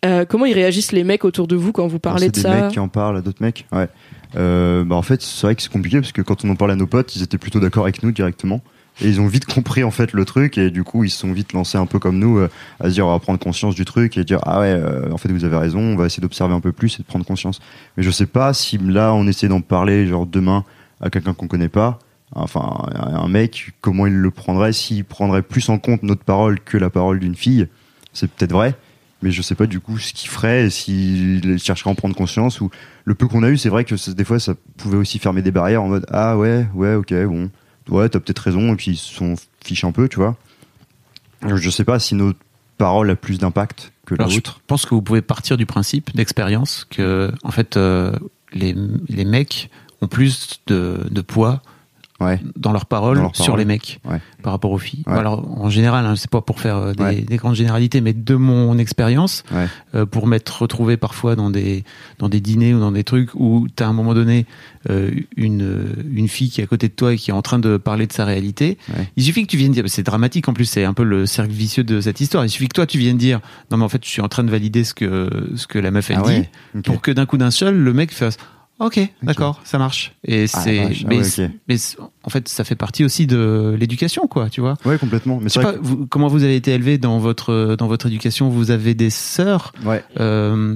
Euh, comment ils réagissent les mecs autour de vous quand vous parlez C'est de des ça mecs qui en parlent à d'autres mecs. Ouais. Euh, bah en fait, c'est vrai que c'est compliqué parce que quand on en parle à nos potes, ils étaient plutôt d'accord avec nous directement. Et ils ont vite compris en fait le truc. Et du coup ils se sont vite lancés un peu comme nous euh, à se dire on va prendre conscience du truc et dire ah ouais euh, en fait vous avez raison on va essayer d'observer un peu plus et de prendre conscience. Mais je sais pas si là on essaie d'en parler genre demain à quelqu'un qu'on connaît pas enfin un mec comment il le prendrait s'il prendrait plus en compte notre parole que la parole d'une fille c'est peut-être vrai mais je sais pas du coup ce qu'il ferait et s'il chercherait à en prendre conscience ou le peu qu'on a eu c'est vrai que des fois ça pouvait aussi fermer des barrières en mode ah ouais ouais ok bon. Ouais t'as peut-être raison et puis ils s'en fichent un peu tu vois. Je sais pas si notre parole a plus d'impact que la je pense que vous pouvez partir du principe d'expérience que, en fait, euh, les, les mecs ont plus de, de poids ouais dans leurs paroles Dans sur les mecs Ouais. par rapport aux filles. Ouais. Alors en général, hein, c'est pas pour faire euh, des, grandes généralités, mais de mon expérience, euh, pour m'être retrouvé parfois dans des dans des dîners ou dans des trucs où t'as à un moment donné euh, une une fille qui est à côté de toi et qui est en train de parler de sa réalité. Il suffit que tu viennes dire, c'est dramatique en plus, c'est un peu le cercle vicieux de cette histoire. Il suffit que toi tu viennes dire, non mais en fait je suis en train de valider ce que ce que la meuf elle Ah dit, pour que d'un coup d'un seul le mec fasse Ok, d'accord, ça marche. Et Ah, c'est, ah mais, ouais, en fait, ça fait partie aussi de l'éducation, quoi, tu vois. ouais complètement mais Je c'est sais pas, vous- comment vous avez été élevé dans votre dans votre éducation? Vous avez des sœurs? ouais Euh,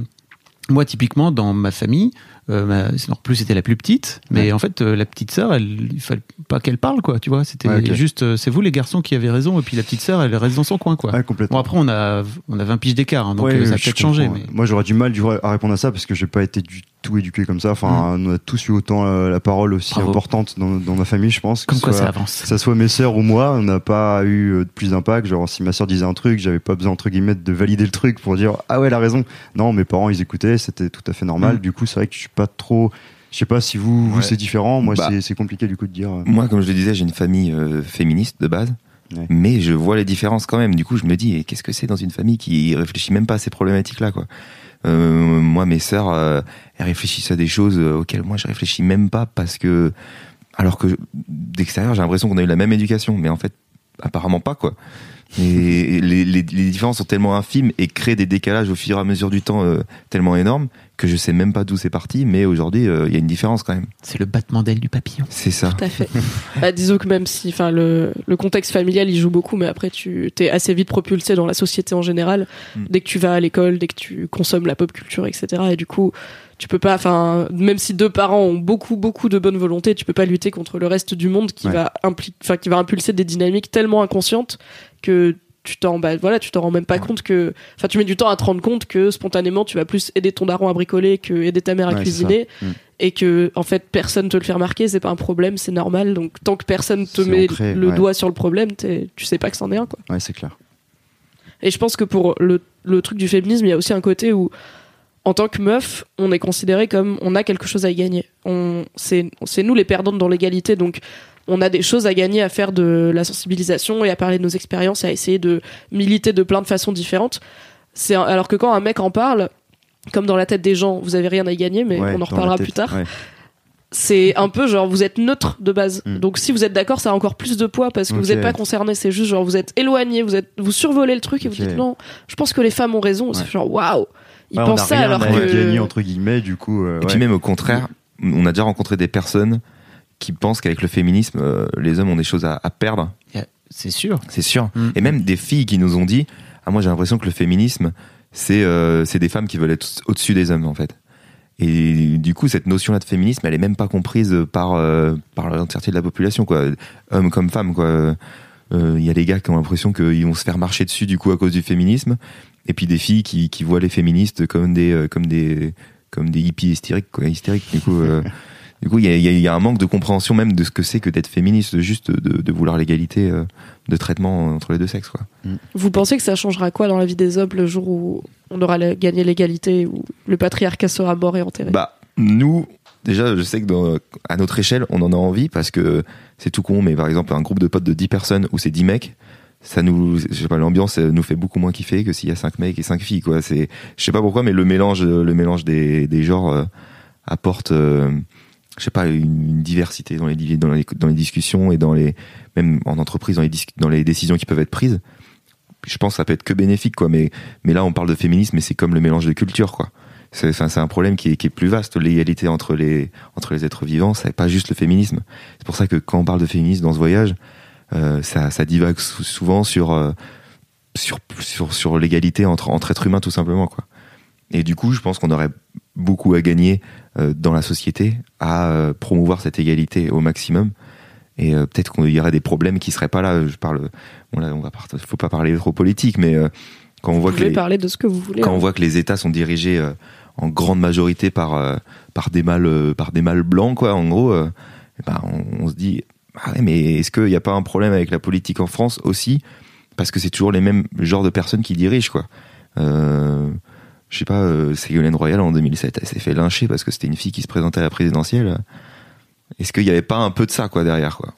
moi, typiquement, dans ma famille, euh, en plus c'était la plus petite, mais Ouais. en fait, euh, la petite sœur, elle, il fallait pas qu'elle parle, quoi, tu vois. C'était Ouais, juste, euh, c'est vous les garçons qui avez raison, et puis la petite sœur, elle reste dans son coin, quoi. ouais complètement Bon après, on a on a 20 piges d'écart, hein, donc ça a peut-être changé. Mais... Moi, j'aurais du mal du à répondre à ça parce que j'ai pas été du tout éduqué comme ça. Enfin, on a tous eu autant la parole aussi Bravo. importante dans, dans ma famille, je pense. que Comme quoi ça avance. que ça soit mes sœurs ou moi, on n'a pas eu de plus d'impact. Genre, si ma sœur disait un truc, j'avais pas besoin, entre guillemets, de valider le truc pour dire, ah ouais, elle a raison. Non, mes parents, ils écoutaient, c'était tout à fait normal. Mm. Du coup, c'est vrai que je suis pas trop, je sais pas si vous, vous c'est différent. Moi, Bah. c'est, compliqué, du coup, de dire. euh, Moi, comme je le disais, j'ai une famille euh, féministe de base. Ouais. Mais je vois les différences quand même. Du coup, je me dis, qu'est-ce que c'est dans une famille qui réfléchit même pas à ces problématiques-là, quoi? Euh, moi, mes sœurs, euh, elles réfléchissent à des choses auxquelles moi je réfléchis même pas parce que, alors que d'extérieur, j'ai l'impression qu'on a eu la même éducation, mais en fait, apparemment pas, quoi. Et les, les, les différences sont tellement infimes et créent des décalages au fur et à mesure du temps euh, tellement énormes que je sais même pas d'où c'est parti, mais aujourd'hui, euh, il y a une différence quand même. C'est le battement d'aile du papillon. C'est ça. Tout à fait. bah, disons que même si, enfin, le, le contexte familial, il joue beaucoup, mais après, tu t'es assez vite propulsé dans la société en général. Mm. Dès que tu vas à l'école, dès que tu consommes la pop culture, etc. Et du coup, tu peux pas, enfin, même si deux parents ont beaucoup, beaucoup de bonne volonté, tu peux pas lutter contre le reste du monde qui Ouais. va impli- enfin, qui va impulser des dynamiques tellement inconscientes que tu t'en, bah, voilà, tu t'en rends même pas compte que, enfin, tu mets du temps à te rendre compte que spontanément, tu vas plus aider ton daron à bricoler que aider ta mère à Ouais, cuisiner. Mm. et que en fait personne te le fait remarquer c'est pas un problème c'est normal donc tant que personne te met ancré, le ouais. doigt sur le problème tu sais pas que c'en est un quoi Ouais, c'est clair. et je pense que pour le, le truc du féminisme il y a aussi un côté où en tant que meuf on est considéré comme on a quelque chose à y gagner on c'est c'est nous les perdantes dans l'égalité donc on a des choses à gagner à faire de la sensibilisation et à parler de nos expériences à essayer de militer de plein de façons différentes c'est alors que quand un mec en parle comme dans la tête des gens vous avez rien à y gagner mais Ouais, on en reparlera tête, plus tard ouais. c'est un peu genre vous êtes neutre de base. Mm. Donc si vous êtes d'accord, ça a encore plus de poids parce que vous n'êtes pas concerné. C'est juste genre vous êtes éloigné, vous êtes vous survolez le truc et vous dites non. Je pense que les femmes ont raison. C'est genre waouh. Ils Ouais, on pensent a ça rien alors à que gagner entre guillemets, du coup. euh, Et puis même au contraire, on a déjà rencontré des personnes qui pensent qu'avec le féminisme, euh, les hommes ont des choses à, à perdre. C'est sûr. C'est sûr. Mm. Et même des filles qui nous ont dit Ah, moi j'ai l'impression que le féminisme, c'est euh, c'est des femmes qui veulent être au-dessus des hommes, en fait. Et du coup, cette notion-là de féminisme, elle est même pas comprise par, euh, par l'entièreté de la population, quoi. Hommes comme femmes, quoi. Il y a des gars qui ont l'impression qu'ils vont se faire marcher dessus, du coup, à cause du féminisme. Et puis des filles qui, qui voient les féministes comme des, euh, comme des, comme des hippies hystériques, quoi. Hystériques, du coup. euh, du coup, il y a, il y a- il y a un manque de compréhension même de ce que c'est que d'être féministe, juste de, de vouloir l'égalité euh, de traitement entre les deux sexes, quoi. Vous pensez que ça changera quoi dans la vie des hommes le jour où on aura gagné l'égalité, où le patriarcat sera mort et enterré? Bah, nous, déjà, je sais que dans, à notre échelle, on en a envie parce que c'est tout con, mais par exemple, un groupe de potes de 10 personnes où c'est 10 mecs, ça nous, je sais pas, l'ambiance euh, nous fait beaucoup moins kiffer que s'il y a 5 mecs et 5 filles, quoi. C'est, je sais pas pourquoi, mais le mélange, le mélange des, des genres euh, apporte, euh, je sais pas, une, diversité dans les, dans les, dans les discussions et dans les, même en entreprise, dans les, dans les décisions qui peuvent être prises. Je pense que ça peut être que bénéfique, quoi. Mais, mais là, on parle de féminisme, mais c'est comme le mélange de cultures, quoi. C'est c'est un problème qui est, qui est plus vaste. L'égalité entre les, entre les êtres vivants, c'est pas juste le féminisme. C'est pour ça que quand on parle de féminisme dans ce voyage, euh, ça, ça divague sou- souvent sur, euh, sur, sur, sur l'égalité entre, entre êtres humains, tout simplement. Quoi. Et du coup, je pense qu'on aurait beaucoup à gagner euh, dans la société à euh, promouvoir cette égalité au maximum. Et euh, peut-être qu'il y aurait des problèmes qui seraient pas là. Je parle, bon là, on va, part- faut pas parler trop politique, mais euh, quand on voit que les, parler de ce que vous voulez. quand hein. on voit que les États sont dirigés euh, en grande majorité par euh, par des mâles euh, par des mâles blancs quoi en gros euh, eh ben, on, on se dit ah ouais, mais est-ce qu'il n'y a pas un problème avec la politique en France aussi? Parce que c'est toujours les mêmes genres de personnes qui dirigent quoi. Euh, je sais pas euh, Ségolène Royal en 2007 elle s'est fait lyncher parce que c'était une fille qui se présentait à la présidentielle. Est-ce qu'il n'y avait pas un peu de ça quoi derrière quoi?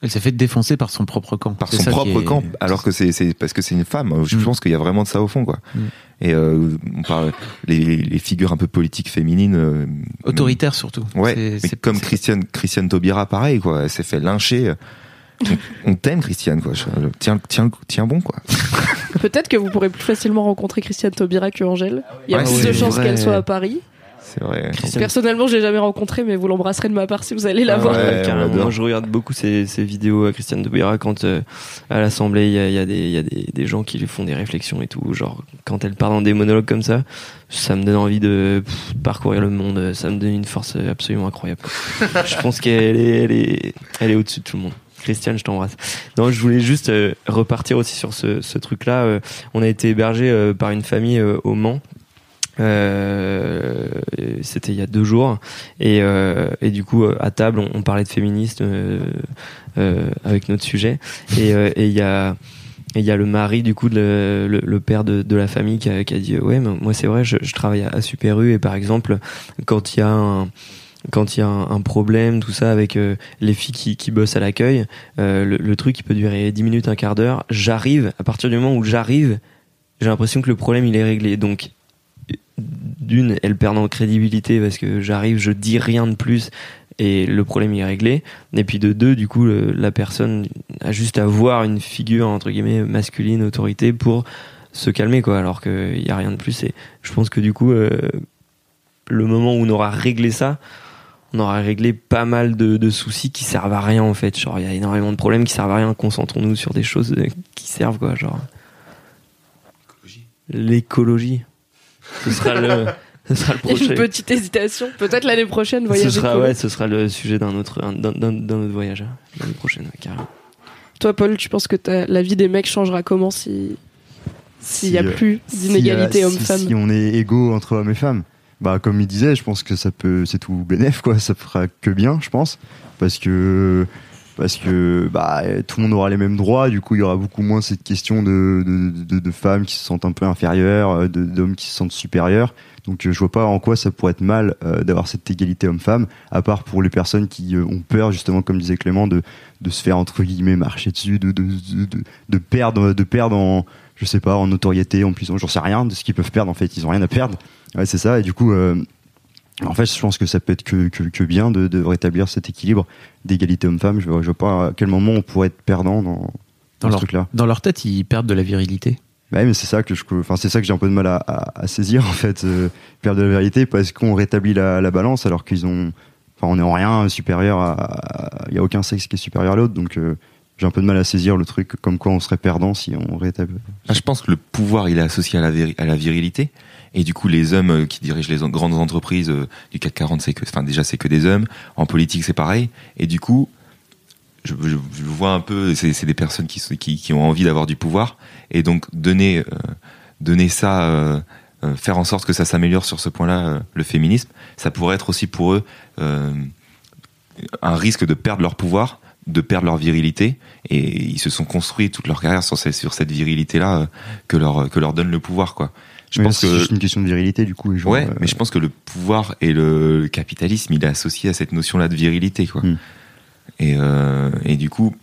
Elle s'est fait défoncer par son propre camp. par son propre est- camp alors que c'est parce que c'est une femme je Mm. pense qu'il y a vraiment de ça au fond quoi Mm. et euh, on parle les, les figures un peu politiques féminines euh, Autoritaire surtout. ouais mais comme Christiane Christiane Taubira pareil quoi elle s'est fait lyncher on, on t'aime Christiane quoi Je- tiens tiens tiens bon quoi Peut-être que vous pourrez plus facilement rencontrer Christiane Taubira que Angèle. Il y a Ouais, plus de chances qu'elle soit à Paris. C'est vrai Personnellement, je l'ai jamais rencontrée, mais vous l'embrasserez de ma part si vous allez la Ah voir. ouais. Moi, je regarde beaucoup ces, ces vidéos à Christiane Taubira quand euh, à l'Assemblée il y a, y a, des, il y a des, des gens qui lui font des réflexions et tout. Genre quand elle part dans des monologues comme ça, ça me donne envie de pff, parcourir le monde. Ça me donne une force absolument incroyable. je pense qu'elle est, elle est, elle est au-dessus de tout le monde. Christiane, je t'embrasse. Non, je voulais juste euh, repartir aussi sur ce, ce truc-là. Euh, on a été hébergé euh, par une famille euh, au Mans. Euh, C'était il y a deux jours. Et, euh, et du coup, euh, à table, on, parlait de féminisme euh, euh, avec notre sujet. Et euh, il y a il y a le mari du coup le, le- le père de, de la famille qui a, qui a dit ouais mais moi c'est vrai je, je travaille à, Super U et par exemple quand il y a un quand il y a un, problème tout ça avec euh, les filles qui, qui bossent à l'accueil euh, le, le truc il peut durer 10 minutes un quart d'heure j'arrive à partir du moment où j'arrive j'ai l'impression que le problème il est réglé donc d'une elle perd en crédibilité parce que j'arrive je dis rien de plus et le problème est réglé. Et puis de deux du coup le- la personne a juste à voir une figure entre guillemets masculine autorité pour se calmer quoi alors qu'il y a rien de plus. Et je pense que du coup euh, le moment où on aura réglé ça on aura réglé pas mal de, de soucis qui servent à rien en fait. Genre il y a énormément de problèmes qui servent à rien. Concentrons-nous sur des choses euh, qui servent quoi genre. L'écologie ce sera le ce sera le prochain une petite hésitation. Peut-être l'année prochaine, ce voyage sera ouais ce sera le sujet d'un autre un- d'un autre voyage hein, l'année prochaine ouais, carrément. Toi, Paul, tu penses que la vie des mecs changera comment si s'il y a Si, euh, plus Si, d'inégalité euh, homme-femme Si, si on est égaux entre hommes et femmes, bah comme il disait, je pense que ça peut, c'est tout bénéf quoi. Ça fera que bien, je pense, parce que parce que bah tout le monde aura les mêmes droits. Du coup, il y aura beaucoup moins cette question de femmes qui se sentent un peu inférieures, euh, d'hommes qui se sentent supérieurs. Donc euh, je vois pas en quoi ça pourrait être mal euh, d'avoir cette égalité homme-femme, à part pour les personnes qui ont peur justement, comme disait Clément, de se faire entre guillemets marcher dessus, de perdre de perdre en je sais pas, en notoriété, en puissance, j'en sais rien de ce qu'ils peuvent perdre en fait, ils ont rien à perdre. Ouais, c'est ça, et du coup, en fait, je pense que ça peut être que, que, que bien de, de rétablir cet équilibre d'égalité homme-femme. Je je vois pas à quel moment on pourrait être perdant dans, dans, Dans ce leur, truc-là. dans leur tête, ils perdent de la virilité. Bah oui, mais c'est ça que je, enfin c'est ça que j'ai un peu de mal à, à- à saisir en fait, euh, perdre de la vérité parce qu'on rétablit la, la balance alors qu'ils ont, enfin on est en rien supérieur à, il y a aucun sexe qui est supérieur à l'autre, donc euh, j'ai un peu de mal à saisir le truc comme quoi on serait perdant si on rétablit. Ah, je pense que le pouvoir, il est associé à la, véri- à la virilité. Et du coup, les hommes euh, qui dirigent les grandes entreprises euh, du CAC 40, c'est que, enfin, déjà, c'est que des hommes. En politique, c'est pareil. Et du coup, je, vois un peu, c'est des personnes qui, ont envie d'avoir du pouvoir. Et donc, donner, euh, donner ça, faire en sorte que ça s'améliore sur ce point-là, le féminisme, ça pourrait être aussi pour eux un risque de perdre leur pouvoir, de perdre leur virilité. Et ils se sont construits toute leur carrière sur, cette virilité-là euh, que, leur, que leur donne le pouvoir, quoi. Je Mais pense c'est que juste une question de virilité du coup. genre, Ouais, euh, mais je pense que le pouvoir et le, le capitalisme, il est associé à cette notion-là de virilité, quoi. Hmm. Et, euh, et du coup,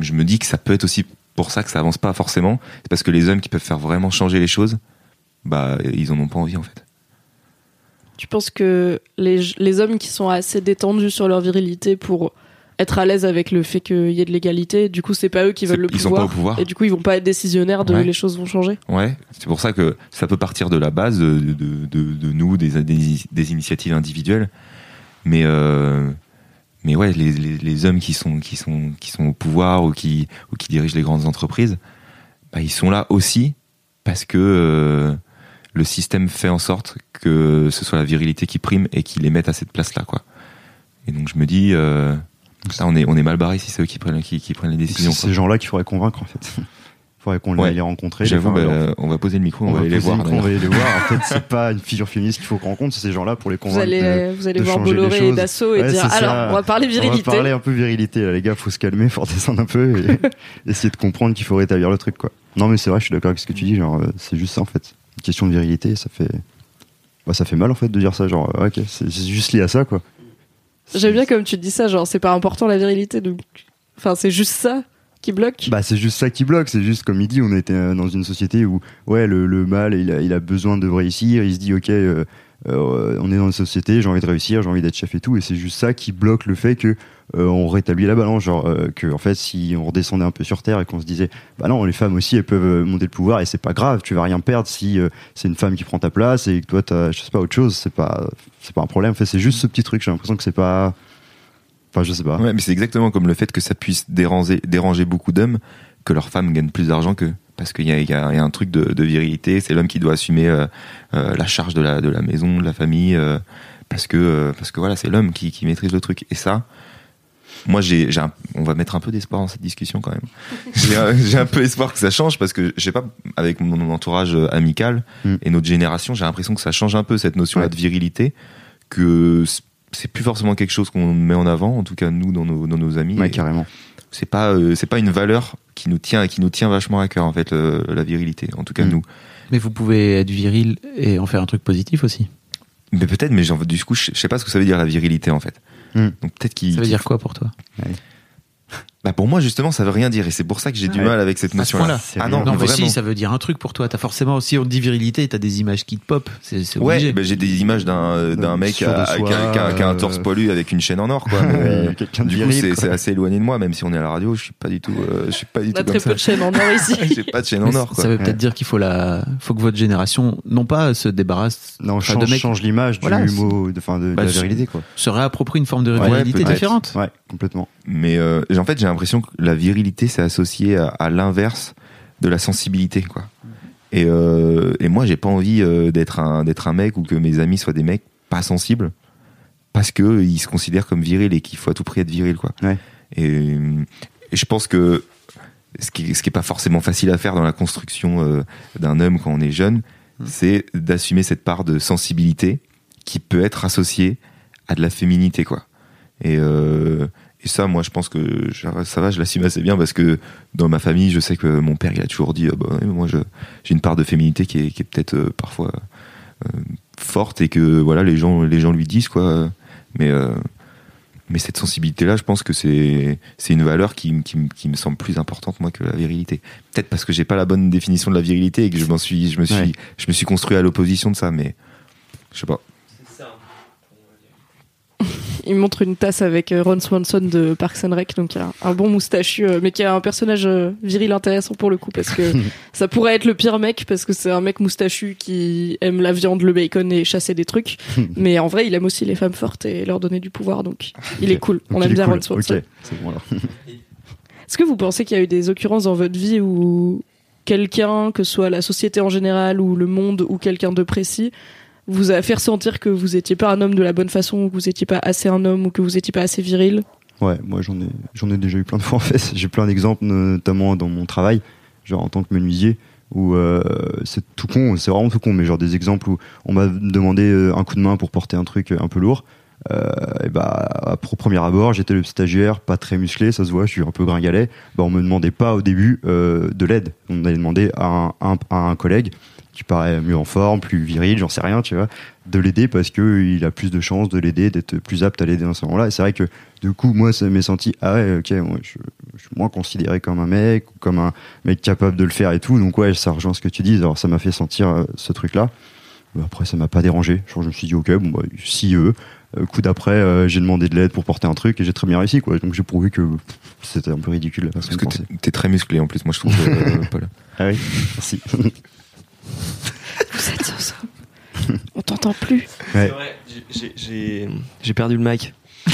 je me dis que ça peut être aussi pour ça que ça avance pas forcément. C'est parce que les hommes qui peuvent faire vraiment changer les choses, bah, ils en ont pas envie, en fait. Tu penses que les, les hommes qui sont assez détendus sur leur virilité pour être à l'aise avec le fait qu'il y ait de l'égalité, du coup, c'est pas eux qui veulent le ils sont pouvoir. pas au pouvoir. Et du coup, ils vont pas être décisionnaires de Ouais. les choses vont changer. Ouais, c'est pour ça que ça peut partir de la base de, de, de, de nous, des, des, des initiatives individuelles. Mais, euh, mais ouais, les, les, les hommes qui sont, qui, sont, qui sont au pouvoir ou qui, ou qui dirigent les grandes entreprises, bah, ils sont là aussi parce que euh, le système fait en sorte que ce soit la virilité qui prime et qui les mette à cette place-là. quoi. Et donc je me dis, euh, là on est, on est mal barré si c'est eux qui prennent, qui, qui prennent les c'est décisions. ces quoi. gens-là qu'il faudrait convaincre en fait. Il faudrait qu'on les- Ouais. les rencontrer. J'avoue, bah, leur- on va poser le micro, on, va aller les voir. le micro, on va d'ailleurs. aller les voir. En fait, c'est pas une figure féministe qu'il faut qu'on rencontre, c'est ces gens-là pour les Vous convaincre. allez, de- vous allez de voir changer les Bolloré et. Dassault et Ouais, dire c'est ça. alors, on va parler On va virilité. parler un peu virilité, là, les gars, faut se calmer, faut redescendre un peu et essayer de comprendre qu'il faut rétablir le truc, quoi. Non, mais c'est vrai, je suis d'accord avec ce que tu dis, genre, euh, c'est juste ça, en fait. Une question de virilité, ça fait. Bah, ça fait mal, en fait, de dire ça, genre, euh, ok, c'est c'est juste lié à ça, quoi. J'aime bien comme tu dis ça, genre, c'est pas important la virilité, donc. Enfin, c'est juste ça qui bloque. Bah, c'est juste ça qui bloque, c'est juste, comme il dit, on était euh, dans une société où, ouais, le, le mâle, il a, besoin de réussir, il se dit, ok, euh, euh, on est dans une société, j'ai envie de réussir, j'ai envie d'être chef et tout, et c'est juste ça qui bloque le fait que euh, on rétablit la balance, genre euh, que en fait si on redescendait un peu sur terre et qu'on se disait bah non les femmes aussi elles peuvent monter le pouvoir et c'est pas grave, tu vas rien perdre si c'est une femme qui prend ta place et que toi t'as je sais pas autre chose, c'est pas c'est pas un problème, en fait c'est juste ce petit truc, j'ai l'impression que c'est pas enfin je sais pas. Ouais, mais c'est exactement comme le fait que ça puisse déranger, déranger beaucoup d'hommes, que leurs femmes gagnent plus d'argent qu'eux. Parce qu'il y a, il y a- il y a un truc de, de virilité, c'est l'homme qui doit assumer euh, euh, la charge de la, de la maison, de la famille, euh, parce que euh, parce que voilà, c'est l'homme qui, qui maîtrise le truc. Et ça, moi, j'ai, j'ai un- on va mettre un peu d'espoir dans cette discussion quand même. j'ai, un, j'ai un peu espoir que ça change parce que je sais pas, avec mon entourage amical Mm. et notre génération, j'ai l'impression que ça change un peu cette notion-là Ouais. de virilité, que c'est plus forcément quelque chose qu'on met en avant, en tout cas nous dans nos, dans nos amis. Ouais, carrément. c'est pas euh, c'est pas une valeur qui nous tient qui nous tient vachement à cœur en fait le- la virilité en tout cas Mm. nous Mais vous pouvez être viril et en faire un truc positif aussi. mais peut-être mais j'en- du coup je sais pas ce que ça veut dire la virilité en fait Mm. donc peut-être qu'il Ça veut dire quoi pour toi? Bah pour moi justement ça veut rien dire et c'est pour ça que j'ai du Ouais. mal avec cette notion là ah non, Non, mais si, ça veut dire un truc pour toi. T'as forcément, si on dit virilité, t'as des images qui te pop. C'est ouais bah, j'ai des images d'un d'un Euh, mec à- soi, qui, a, qui a- qui a un torse poilu avec une chaîne en or quoi mais, euh, du coup c'est assez éloigné de moi même si on est à la radio je suis pas du tout euh, je suis pas du On a tout très comme peu ça de chaînes en or ici. j'ai pas de chaîne en or ça veut peut-être Ouais. dire qu'il faut la, faut que votre génération, non pas se débarrasse, Non, change, de mecs- change l'image du mot, de, enfin, de, de Bah, la virilité, quoi. se réapproprie une forme de virilité différente. Ouais, complètement. Mais euh, en fait, j'ai l'impression que la virilité, c'est associé à, à l'inverse de la sensibilité, quoi. Et, euh, et moi, j'ai pas envie euh, d'être un d'être un mec ou que mes amis soient des mecs pas sensibles parce que ils se considèrent comme virils et qu'il faut à tout prix être viril, quoi. Ouais. Et, et je pense que ce qui, ce qui est pas forcément facile à faire dans la construction euh, d'un homme quand on est jeune, c'est d'assumer cette part de sensibilité qui peut être associée à de la féminité, quoi. Et, euh, et ça, moi, je pense que ça va, je l'assume assez bien parce que dans ma famille, je sais que mon père, il a toujours dit, ah bah, moi, j'ai une part de féminité qui est, qui est peut-être euh, parfois euh, forte et que voilà, les gens, les gens lui disent quoi. Mais euh, mais cette sensibilité-là, je pense que c'est c'est une valeur qui, qui, qui me semble plus importante moi que la virilité. Peut-être parce que j'ai pas la bonne définition de la virilité et que je m'en suis, je me suis, Ouais. je me suis construit à l'opposition de ça, mais je sais pas. Il montre une tasse avec euh, Ron Swanson de Parks and Rec, donc un, un bon moustachu, euh, mais qui a un personnage euh, viril intéressant pour le coup, parce que ça pourrait être le pire mec, parce que c'est un mec moustachu qui aime la viande, le bacon et chasser des trucs, mais en vrai, il aime aussi les femmes fortes et leur donner du pouvoir, donc il est cool. On Donc, aime bien cool. Ron Swanson. Bon. Est-ce que vous pensez qu'il y a eu des occurrences dans votre vie où quelqu'un, que ce soit la société en général ou le monde ou quelqu'un de précis, vous a fait ressentir que vous étiez pas un homme de la bonne façon, ou que vous étiez pas assez un homme ou que vous étiez pas assez viril Ouais, moi j'en ai, j'en ai déjà eu plein de fois en fait. J'ai plein d'exemples, notamment dans mon travail, genre en tant que menuisier, où euh, c'est tout con, c'est vraiment tout con, mais genre des exemples où on m'a demandé euh, un coup de main pour porter un truc un peu lourd. Euh, et bah, au premier abord, j'étais le stagiaire, pas très musclé, ça se voit, je suis un peu gringalet. Bah, on me demandait pas au début euh, de l'aide. On allait demander à un collègue qui paraît mieux en forme, plus viril, j'en sais rien, tu vois, de l'aider parce que il a plus de chances de l'aider, d'être plus apte à l'aider dans ce moment-là. Et c'est vrai que du coup, moi, ça m'est senti, ah ouais, ok, moi, je, je suis moins considéré comme un mec, ou comme un mec capable de le faire et tout. Donc ouais, ça rejoint ce que tu dis. Alors ça m'a fait sentir euh, ce truc-là. Après, ça m'a pas dérangé. Genre, je me suis dit, ok, bon, bah, si eux. Euh, coup d'après, euh, j'ai demandé de l'aide pour porter un truc et j'ai très bien réussi, quoi. Donc j'ai prouvé que c'était un peu ridicule Parce que t'es- très musclé en plus, moi je trouve, euh, Paul. Ah oui, merci. Vous êtes ça. On t'entend plus. Ouais. C'est vrai, j'ai- j'ai- j'ai j'ai perdu le mic.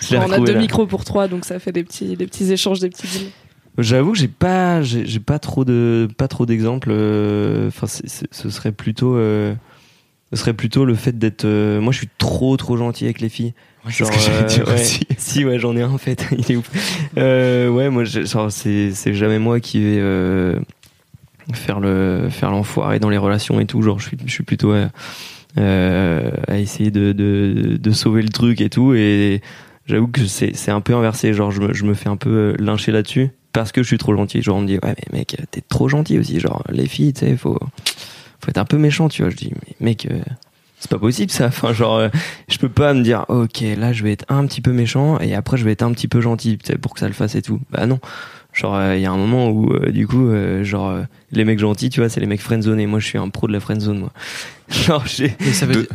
Je On a deux là. micros pour trois, donc ça fait des petits, des petits échanges, des petits deals. J'avoue que j'ai pas, j'ai j'ai pas trop de, pas trop d'exemples. euh, Enfin, ce serait plutôt, euh, ce serait plutôt le fait d'être. euh, moi, je suis trop, trop gentil avec les filles. c'est ce que j'allais dire ouais. aussi. Si, ouais, j'en ai un en fait. Il est ouf. Euh, ouais, moi, j'ai- genre, c'est, c'est jamais moi qui vais euh, faire le, faire l'enfoiré dans les relations et tout. Genre, je suis, je suis plutôt euh, euh, à essayer de, de, de sauver le truc et tout. Et j'avoue que c'est, c'est un peu inversé. Genre, je me, je me fais un peu euh, lyncher là-dessus parce que je suis trop gentil. Genre, on me dit, ouais, mais mec, t'es trop gentil aussi. Genre, les filles, tu sais, faut, faut être un peu méchant, tu vois. Je dis, mais mec, euh, c'est pas possible ça. Enfin, genre, je peux pas me dire, ok, là, je vais être un petit peu méchant et après, je vais être un petit peu gentil, pour que ça le fasse et tout. Bah non. Genre, il y a un moment où, euh, du coup, euh, genre, euh, les mecs gentils, tu vois, c'est les mecs friendzonés. Moi, je suis un pro de la friendzone, moi. Genre, j'ai. Mais ça veut, De-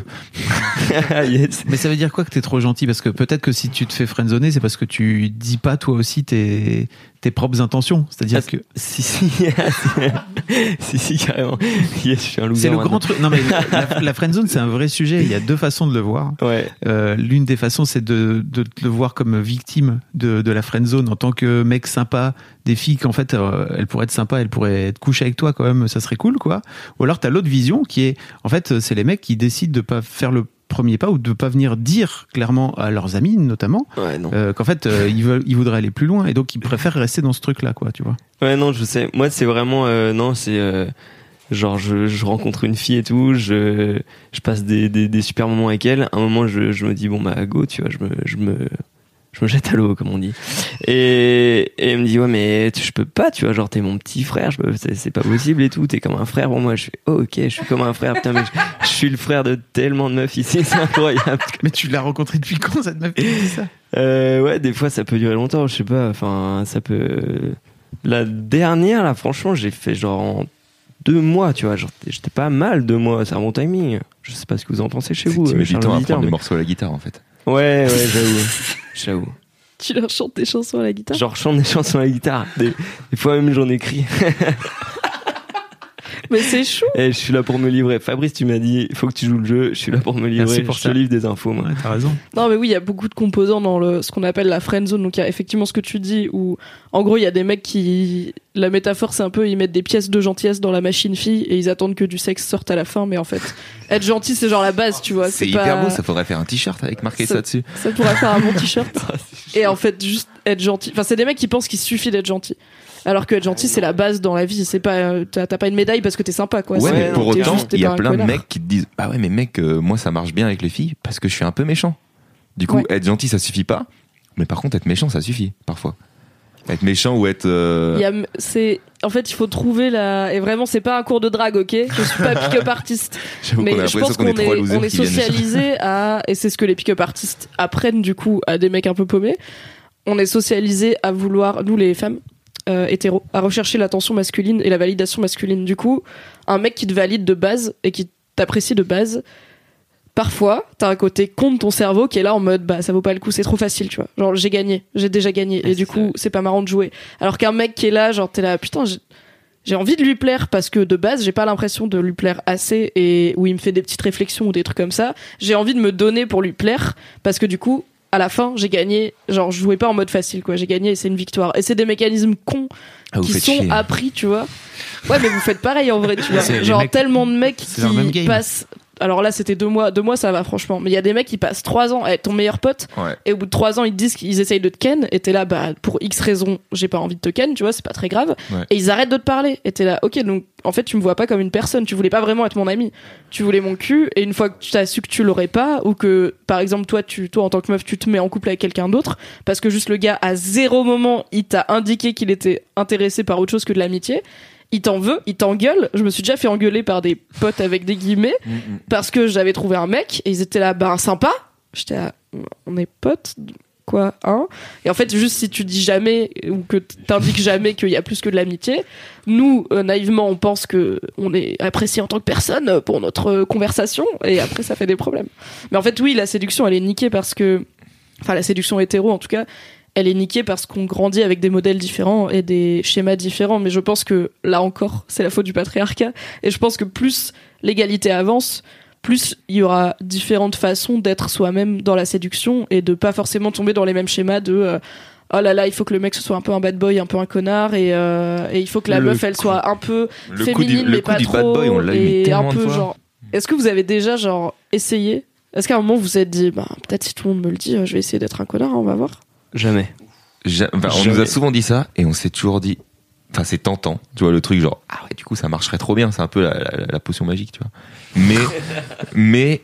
dire, yes. mais ça veut dire quoi que t'es trop gentil? Parce que peut-être que si tu te fais friendzoner, c'est parce que tu dis pas toi aussi tes, tes propres intentions. C'est-à-dire que Si, si, si, si, carrément. Yes, je suis un loser. c'est le maintenant. grand truc. Non mais la, la friendzone, c'est un vrai sujet. Il y a deux façons de le voir. Ouais. Euh, L'une des façons, c'est de, de te le voir comme victime de, de la friendzone en tant que mec sympa, des filles qu'en fait, euh, elles pourraient être sympas, elles pourraient être couchées avec toi quand même, ça serait cool, quoi. Ou alors t'as l'autre vision qui est, en fait, c'est les mecs qui décident de pas faire le premier pas ou de pas venir dire clairement à leurs amis notamment Ouais, euh, qu'en fait euh, ils veulent ils voudraient aller plus loin et donc ils préfèrent rester dans ce truc là quoi tu vois Ouais, non, je sais. Moi, c'est vraiment. euh, non, c'est. genre, je, je rencontre une fille et tout, je, je passe des, des, des super moments avec elle. À un moment, je, je me dis, bon, bah, go, tu vois, je me. Je me je me jette à l'eau, comme on dit. Et, et elle me dit, ouais, mais tu- je peux pas, tu vois, genre, t'es mon petit frère, je peux- c'est c'est pas possible et tout, t'es comme un frère pour moi. Je fais, oh, ok, je suis comme un frère, putain, mais je, je suis le frère de tellement de meufs ici, c'est incroyable. mais tu l'as rencontré depuis quand cette meuf qui dit ça? Euh, ouais, des fois ça peut durer longtemps, je sais pas. Enfin, ça peut. La dernière, là, franchement, j'ai fait genre en deux mois, tu vois. Genre, j'étais pas mal deux mois, c'est un bon timing. Je sais pas ce que vous en pensez chez vous. Tu mets euh, du chers temps à les mais- morceaux à la guitare en fait. Ouais, ouais, j'avoue. j'avoue. Tu leur chantes des chansons à la guitare? Genre, chante des chansons à la guitare. Des, des fois même, j'en écris. Mais c'est chou Et je suis là pour me livrer. Fabrice, tu m'as dit, il faut que tu joues le jeu. Je suis là pour me livrer. Merci pour je ça. te livre des infos, moi. ouais, t'as raison Non mais oui, il y a beaucoup de composants dans le ce qu'on appelle la friend zone. Donc il y a effectivement ce que tu dis où en gros il y a des mecs qui la métaphore c'est un peu ils mettent des pièces de gentillesse dans la machine fille et ils attendent que du sexe sorte à la fin. Mais en fait être gentil c'est genre la base, tu vois. C'est pas- hyper beau, ça faudrait faire un t-shirt avec marqué Ça- ça dessus. Ça pourrait faire un bon t-shirt. Et en fait, juste être gentil. Enfin, c'est des mecs qui pensent qu'il suffit d'être gentil. Alors que être gentil, c'est la base dans la vie. C'est pas, euh, t'as pas une médaille parce que t'es sympa, quoi. Ouais, mais pour autant, il y a plein de mecs qui te disent Bah ouais, mais mec, euh, moi ça marche bien avec les filles parce que je suis un peu méchant. Du coup, Ouais. être gentil ça suffit pas, mais par contre, être méchant ça suffit parfois. Être méchant ou être. euh, Il y a, c'est, en fait, il faut trouver la, et vraiment, c'est pas un cours de drague, ok? Je suis pas pick-up artiste. J'avoue Mais qu'on a je l'impression pense qu'on qu'on est trois est, losers on est qui viennent. socialisé à, et c'est ce que les pick-up artistes apprennent du coup à des mecs un peu paumés. On est socialisé à vouloir, nous les femmes, euh, hétéros, à rechercher l'attention masculine et la validation masculine. Du coup, un mec qui te valide de base et qui t'apprécie de base, parfois, t'as un côté con de ton cerveau qui est là en mode bah ça vaut pas le coup, c'est trop facile, tu vois. Genre j'ai gagné, j'ai déjà gagné et du coup c'est pas marrant de jouer. Alors qu'un mec qui est là, genre t'es là putain, j'ai- j'ai envie de lui plaire parce que de base j'ai pas l'impression de lui plaire assez et où il me fait des petites réflexions ou des trucs comme ça. J'ai envie de me donner pour lui plaire parce que du coup à la fin j'ai gagné. Genre je jouais pas en mode facile quoi, j'ai gagné et c'est une victoire. Et c'est des mécanismes cons Ah, qui sont chier. appris, tu vois. Ouais, mais vous faites pareil en vrai, tu vois. Genre mecs- tellement de mecs qui passent. Alors là, c'était deux mois. Deux mois, ça va franchement. Mais il y a des mecs qui passent trois ans à être ton meilleur pote. Ouais. Et au bout de trois ans, ils te disent qu'ils essayent de te ken. Et t'es là, bah pour X raisons, j'ai pas envie de te ken, tu vois, c'est pas très grave. Ouais. Et ils arrêtent de te parler. Et t'es là, ok, donc en fait, tu me vois pas comme une personne. Tu voulais pas vraiment être mon ami. Tu voulais mon cul. Et une fois que tu as su que tu l'aurais pas, ou que par exemple toi, tu, toi en tant que meuf, tu te mets en couple avec quelqu'un d'autre, parce que juste le gars à zéro moment, il t'a indiqué qu'il était intéressé par autre chose que de l'amitié. Il t'en veut, il t'engueule. Je me suis déjà fait engueuler par des potes avec des guillemets parce que j'avais trouvé un mec et ils étaient là, ben sympa. J'étais là, on est potes, quoi, hein? Et en fait, juste si tu dis jamais ou que t'indiques jamais qu'il y a plus que de l'amitié, nous, euh, naïvement, on pense que on est apprécié en tant que personne euh, pour notre euh, conversation et après ça fait des problèmes. Mais en fait, oui, la séduction, elle est niquée parce que, enfin, la séduction hétéro, en tout cas, elle est niquée parce qu'on grandit avec des modèles différents et des schémas différents. Mais je pense que là encore, c'est la faute du patriarcat. Et je pense que plus l'égalité avance, plus il y aura différentes façons d'être soi-même dans la séduction et de pas forcément tomber dans les mêmes schémas de euh, oh là là, il faut que le mec ce soit un peu un bad boy, un peu un connard et, euh, et il faut que la Le meuf elle coup- soit un peu Le coup féminine du, le mais pas trop bad boy, on l'a eu et un peu genre est-ce que vous avez déjà genre essayé? Est-ce qu'à un moment vous vous êtes dit bah peut-être si tout le monde me le dit je vais essayer d'être un connard on va voir Jamais. Ja- enfin, on Jamais. nous a souvent dit ça et on s'est toujours dit. Enfin, c'est tentant. Tu vois, le truc genre, ah ouais, du coup, ça marcherait trop bien. C'est un peu la, la- la potion magique, tu vois. Mais, mais,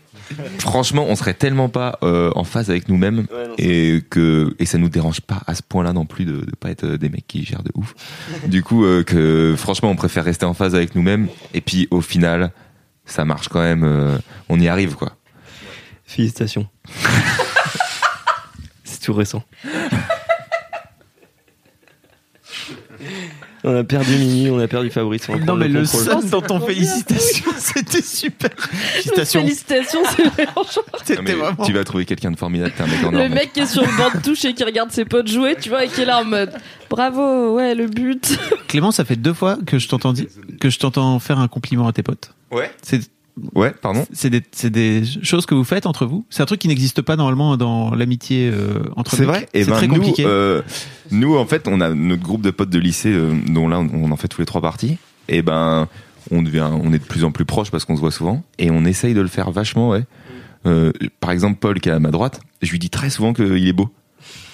franchement, on serait tellement pas euh, en phase avec nous-mêmes et que, et ça nous dérange pas à ce point-là non plus de, de pas être euh, des mecs qui gèrent de ouf. Du coup, euh, que, franchement, on préfère rester en phase avec nous-mêmes et puis, au final, ça marche quand même. euh, on y arrive, quoi. Félicitations. Tout récent. On a perdu Mimi, on a perdu Fabrice. on Non, mais le contrôle. son dans ton bien. félicitation, c'était super. Félicitations. félicitations c'est vraiment tu vas trouver quelqu'un de formidable. T'es un mec en or, le mec. qui est sur le banc de touche et qui regarde ses potes jouer tu vois et qui est là en mode bravo ouais le but Clément, ça fait deux fois que je t'entends que je t'entends faire un compliment à tes potes. Ouais. C'est Ouais, pardon. c'est des, choses que vous faites entre vous. C'est un truc qui n'existe pas normalement dans l'amitié euh, entre C'est vrai. Et c'est ben très nous, compliqué. euh, nous en fait, on a notre groupe de potes de lycée, euh, dont là on en fait tous les trois parties. Et ben, on devient, on est de plus en plus proches parce qu'on se voit souvent, et on essaye de le faire vachement, ouais. Euh, par exemple, Paul qui est à ma droite, je lui dis très souvent qu'il est beau,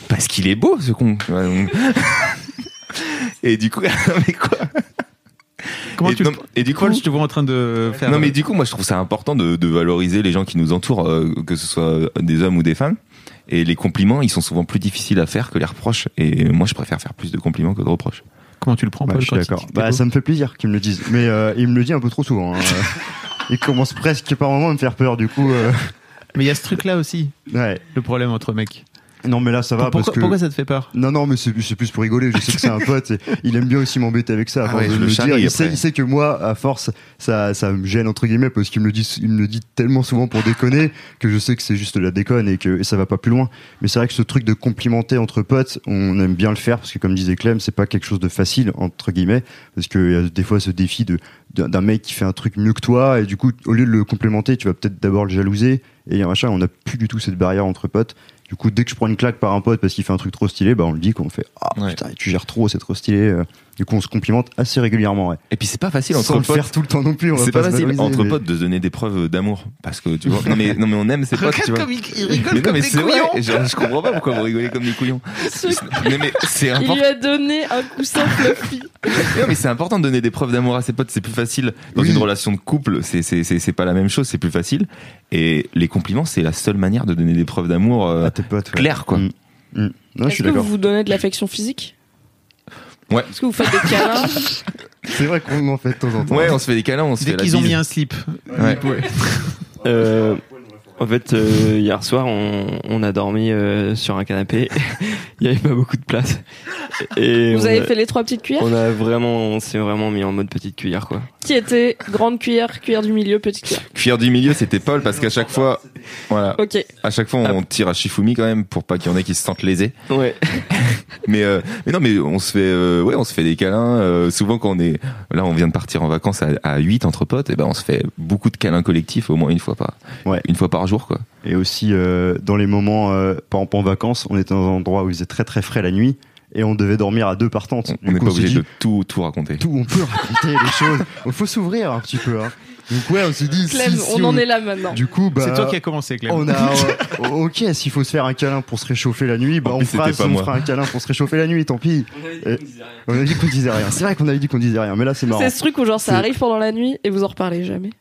parce qu'il est beau, ce con. et du coup, mais quoi? Comment et, tu non, et du coup, je te vois en train de faire. non mais du coup moi je trouve ça important de, de valoriser les gens qui nous entourent euh, que ce soit des hommes ou des femmes et les compliments ils sont souvent plus difficiles à faire que les reproches et moi je préfère faire plus de compliments que de reproches Comment tu le prends, Bah, Paul je suis d'accord. Bah, ça me fait plaisir qu'ils me le disent. Mais euh, il me le dit un peu trop souvent. hein. il commence presque par moment à me faire peur, du coup. euh, Mais il y a ce truc-là aussi, Ouais. le problème entre mecs. Non, mais là, ça va pourquoi, parce que. pourquoi ça te fait peur Non, non, mais c'est c'est plus pour rigoler. Je sais que c'est un pote. et il aime bien aussi m'embêter avec ça. à Ah ouais, de le dire. Il sait, il sait que moi, à force, ça, ça me gêne entre guillemets parce qu'il me le dit, il me le dit tellement souvent pour déconner que je sais que c'est juste de la déconne et que et ça va pas plus loin. Mais c'est vrai que ce truc de complimenter entre potes, on aime bien le faire parce que comme disait Clem, c'est pas quelque chose de facile entre guillemets parce que y a des fois ce défi de d'un mec qui fait un truc mieux que toi et du coup au lieu de le complémenter, tu vas peut-être d'abord le jalouser et machin. On a plus du tout cette barrière entre potes. Du coup, dès que je prends une claque par un pote parce qu'il fait un truc trop stylé, bah on le dit qu'on fait ah Ouais. putain tu gères trop, c'est trop stylé. Du coup, on se complimente assez régulièrement. Ouais. et puis c'est pas facile entre Sans le potes faire tout le temps non plus. c'est pas facile entre mais- potes de se donner des preuves d'amour parce que tu vois non mais non mais on aime ses potes tu vois il, il rigole mais non comme mais des vrai couillons. je, je comprends pas pourquoi vous rigolez comme des couillons mais, mais c'est il important lui a donné un coussin fluffy Non, mais c'est important de donner des preuves d'amour à ses potes. C'est plus facile dans Oui. une relation de couple. C'est c'est c'est c'est pas la même chose. C'est plus facile. Et les compliments, c'est la seule manière de donner des preuves d'amour euh, à tes potes. ouais. claires, quoi. Mm. Mm. Non, je est-ce que vous donnez de l'affection physique? Ouais. est-ce que vous faites des câlins C'est vrai qu'on en fait de temps en temps. Ouais, on se fait des câlins, on se Dès fait la qu'ils ont bise. mis un slip. Ouais. Euh, En fait, euh, hier soir, on, on a dormi euh, sur un canapé. Il y avait pas beaucoup de place. Et Vous on avez a- fait les trois petites cuillères On a vraiment, on s'est vraiment mis en mode petite cuillère, quoi. Qui était grande cuillère, cuillère du milieu, petite cuillère? Cuillère du milieu, c'était Paul parce qu'à chaque fois, voilà, Ok. à chaque fois on tire à Shifumi quand même pour pas qu'il y en ait qui se sentent lésés. Ouais. Mais euh, mais non, mais on se fait, euh, ouais, on se fait des câlins. euh, souvent quand on est, là, on vient de partir en vacances à, à 8 entre potes, et ben on se fait beaucoup de câlins collectifs au moins une fois par, Ouais. une fois par jour, quoi. Et aussi, euh, dans les moments, euh, par exemple en vacances, on était dans un endroit où il faisait très très frais la nuit et on devait dormir à deux par tente. On n'est pas obligé dit, de tout tout raconter. tout, on peut raconter les choses. Il faut s'ouvrir un petit peu. Hein. Donc ouais, on s'est dit, Clem, si, si on en est là maintenant. Du coup, bah, C'est toi qui as commencé, Clem. on a, euh, ok, s'il faut se faire un câlin pour se réchauffer la nuit, bah En on, fera, pas on fera un câlin pour se réchauffer la nuit, tant pis. On a dit qu'on disait rien. C'est vrai qu'on avait dit qu'on disait rien, mais là c'est marrant. C'est ce truc où genre ça arrive pendant la nuit et vous en reparlez jamais.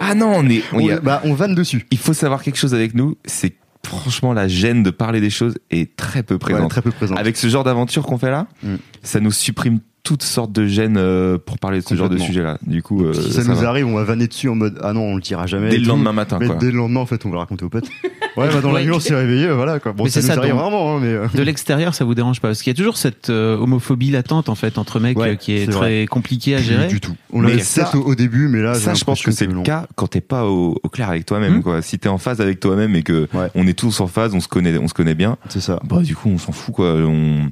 Ah non, on est, on y On, a- bah, on vanne dessus. il faut savoir quelque chose avec nous, c'est que, franchement la gêne de parler des choses est très peu Ouais, présente. très peu présent. Avec ce genre d'aventure qu'on fait là, Mm. ça nous supprime toutes sortes de gênes euh, pour parler de ce genre de sujet-là. Du coup, euh, si ça, ça nous va. arrive, on va vanner dessus en mode ah non, on le dira jamais. dès le lendemain matin, Mais quoi. dès le lendemain, en fait, on va le raconter aux potes. Ouais, bah dans la nuit, on s'est réveillé, voilà quoi. Bon, Mais ça c'est nous ça, arrive donc. rarement, hein, mais. euh, De l'extérieur, ça vous dérange pas Parce qu'il y a toujours cette euh, homophobie latente en fait entre mecs Ouais, euh, qui est, très vrai. compliquée à plus gérer. du tout. On Mais l'avait ça- peut-être au, début, mais là, Ça, je pense que c'est le cas quand t'es pas au, au clair avec toi-même. Hmm. Quoi. Si t'es en phase avec toi-même et que Ouais. on est tous en phase, on se connaît, on se connaît bien. C'est ça. Bah du coup, on s'en fout quoi. On...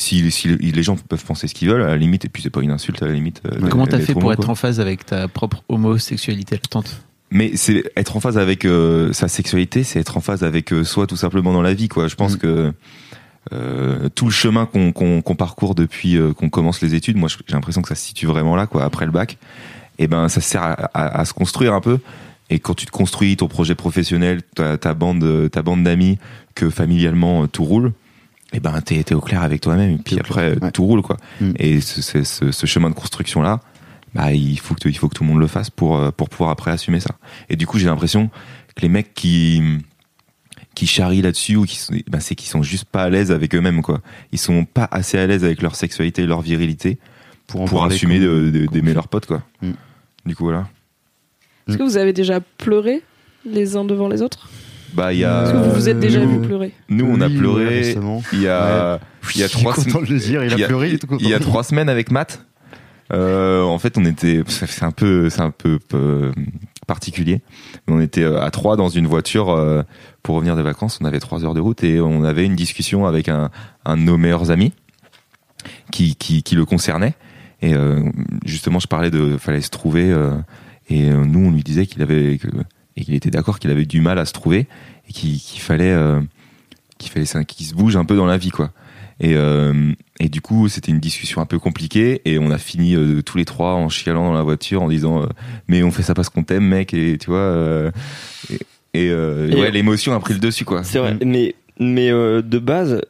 Si, si les gens peuvent penser ce qu'ils veulent, à la limite, et puis c'est pas une insulte à la limite. euh, Comment t'as fait pour être quoi. en phase avec ta propre homosexualité latente Mais c'est être en phase avec euh, sa sexualité, c'est être en phase avec euh, soi tout simplement dans la vie quoi. Je pense Mm. que euh, tout le chemin qu'on parcourt depuis qu'on commence les études, moi j'ai l'impression que ça se situe vraiment là quoi après le bac. Et ben ça sert à, à- à se construire un peu. Et quand tu te construis ton projet professionnel, ta, ta bande ta bande d'amis, que familialement tout roule, et ben t'es t'es au clair avec toi-même. Et puis T'es après clair, ouais. tout roule quoi. Mm. Et ce, ce, ce- ce chemin de construction là, bah il faut que il faut que tout le monde le fasse pour euh, pour pouvoir après assumer ça. Et du coup, j'ai l'impression que les mecs qui qui charrient là-dessus ou qui sont, ben, c'est qu'ils sont juste pas à l'aise avec eux-mêmes quoi. Ils sont pas assez à l'aise avec leur sexualité, leur virilité Pour, pour assumer comme- de- de- d'aimer leurs potes quoi. Mm. Du coup voilà. Est-ce que vous avez déjà pleuré les uns devant les autres? Bah il y Est-ce a que vous vous êtes déjà nous- vu pleurer nous on a pleuré. Il y a il y a trois semaines- il a pleuré, il y a trois semaines avec Matt. Euh, en fait, on était, c'est un peu, c'est un peu euh, particulier. Mais On était euh, à trois dans une voiture pour revenir des vacances. On avait trois heures de route et on avait une discussion avec un, un de nos meilleurs amis qui, qui, qui le concernait. Et euh, justement, je parlais de, fallait se trouver. euh, et nous, on lui disait qu'il avait que, et qu'il était d'accord qu'il avait du mal à se trouver et qu'il fallait, euh, qu'il fallait ça- qu'il se bouge un peu dans la vie, quoi. Et, euh, et du coup, c'était une discussion un peu compliquée et on a fini euh, tous les trois en chialant dans la voiture en disant euh, mais on fait ça parce qu'on t'aime, mec, et tu vois. euh, et et, euh, Et- ouais, l'émotion a pris le dessus, quoi. C'est vrai, Mm. mais, mais euh, de base,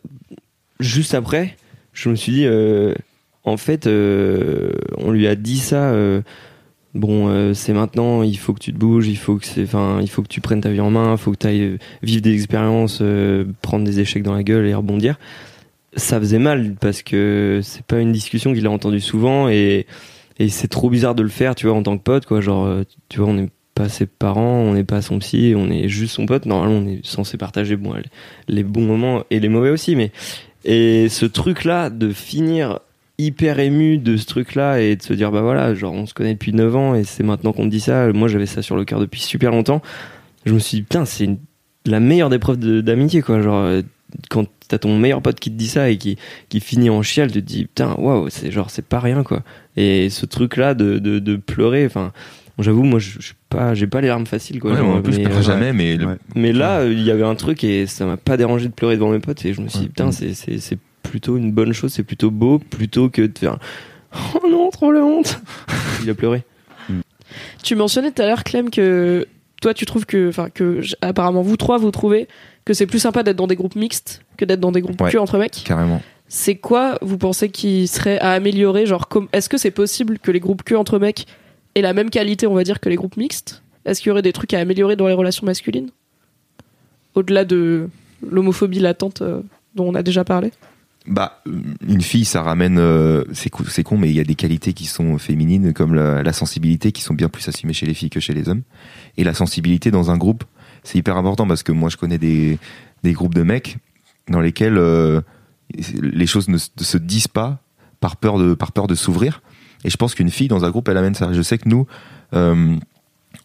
juste après, je me suis dit, euh, en fait, euh, on lui a dit ça. Euh, bon, euh, c'est maintenant, il faut que tu te bouges, il faut que c'est, enfin, il faut que tu prennes ta vie en main, il faut que tu ailles vivre des expériences, euh, prendre des échecs dans la gueule et rebondir. Ça faisait mal parce que c'est pas une discussion qu'il a entendue souvent et, et c'est trop bizarre de le faire, tu vois, en tant que pote, quoi. Genre, euh, tu vois, on n'est pas ses parents, on n'est pas son psy, on est juste son pote. Normalement, on est censé partager bon, les bons moments et les mauvais aussi, mais et ce truc-là de finir hyper ému de ce truc-là et de se dire bah voilà, genre on se connaît depuis 9 ans et c'est maintenant qu'on me dit ça. Moi, j'avais ça sur le cœur depuis super longtemps. Je me suis dit putain, c'est la meilleure des preuves de- d'amitié quoi. Genre euh, quand t'as ton meilleur pote qui te dit ça et qui qui finit en chial, tu te dis putain waouh, c'est genre c'est pas rien quoi. Et ce truc-là de, de de pleurer, enfin. J'avoue, moi, je je suis pas, j'ai pas les larmes faciles, quoi. Ouais, Genre, moi, en plus, je mais, pleurerai euh, jamais, mais le- mais là, euh, il y avait un truc et ça m'a pas dérangé de pleurer devant mes potes et je me suis dit, putain, c'est, c'est, c'est plutôt une bonne chose, c'est plutôt beau plutôt que de faire Oh non, trop la honte. il a pleuré. Tu mentionnais tout à l'heure, Clem, que toi, tu trouves que, enfin, que apparemment vous trois, vous trouvez que c'est plus sympa d'être dans des groupes mixtes que d'être dans des groupes Ouais. que entre mecs. carrément. C'est quoi, vous pensez, qui serait à améliorer Genre, est-ce que c'est possible que les groupes que entre mecs aient la même qualité, on va dire, que les groupes mixtes? Est-ce qu'il y aurait des trucs à améliorer dans les relations masculines? Au-delà de l'homophobie latente euh, dont on a déjà parlé Bah, une fille, ça ramène. euh, c'est con, mais il y a des qualités qui sont féminines, comme la, sensibilité, qui sont bien plus assumées chez les filles que chez les hommes. Et la sensibilité dans un groupe, c'est hyper important parce que moi je connais des, des groupes de mecs dans lesquels euh, les choses ne se disent pas par peur de, par peur de s'ouvrir. Et je pense qu'une fille dans un groupe, elle amène ça. Je sais que nous, euh,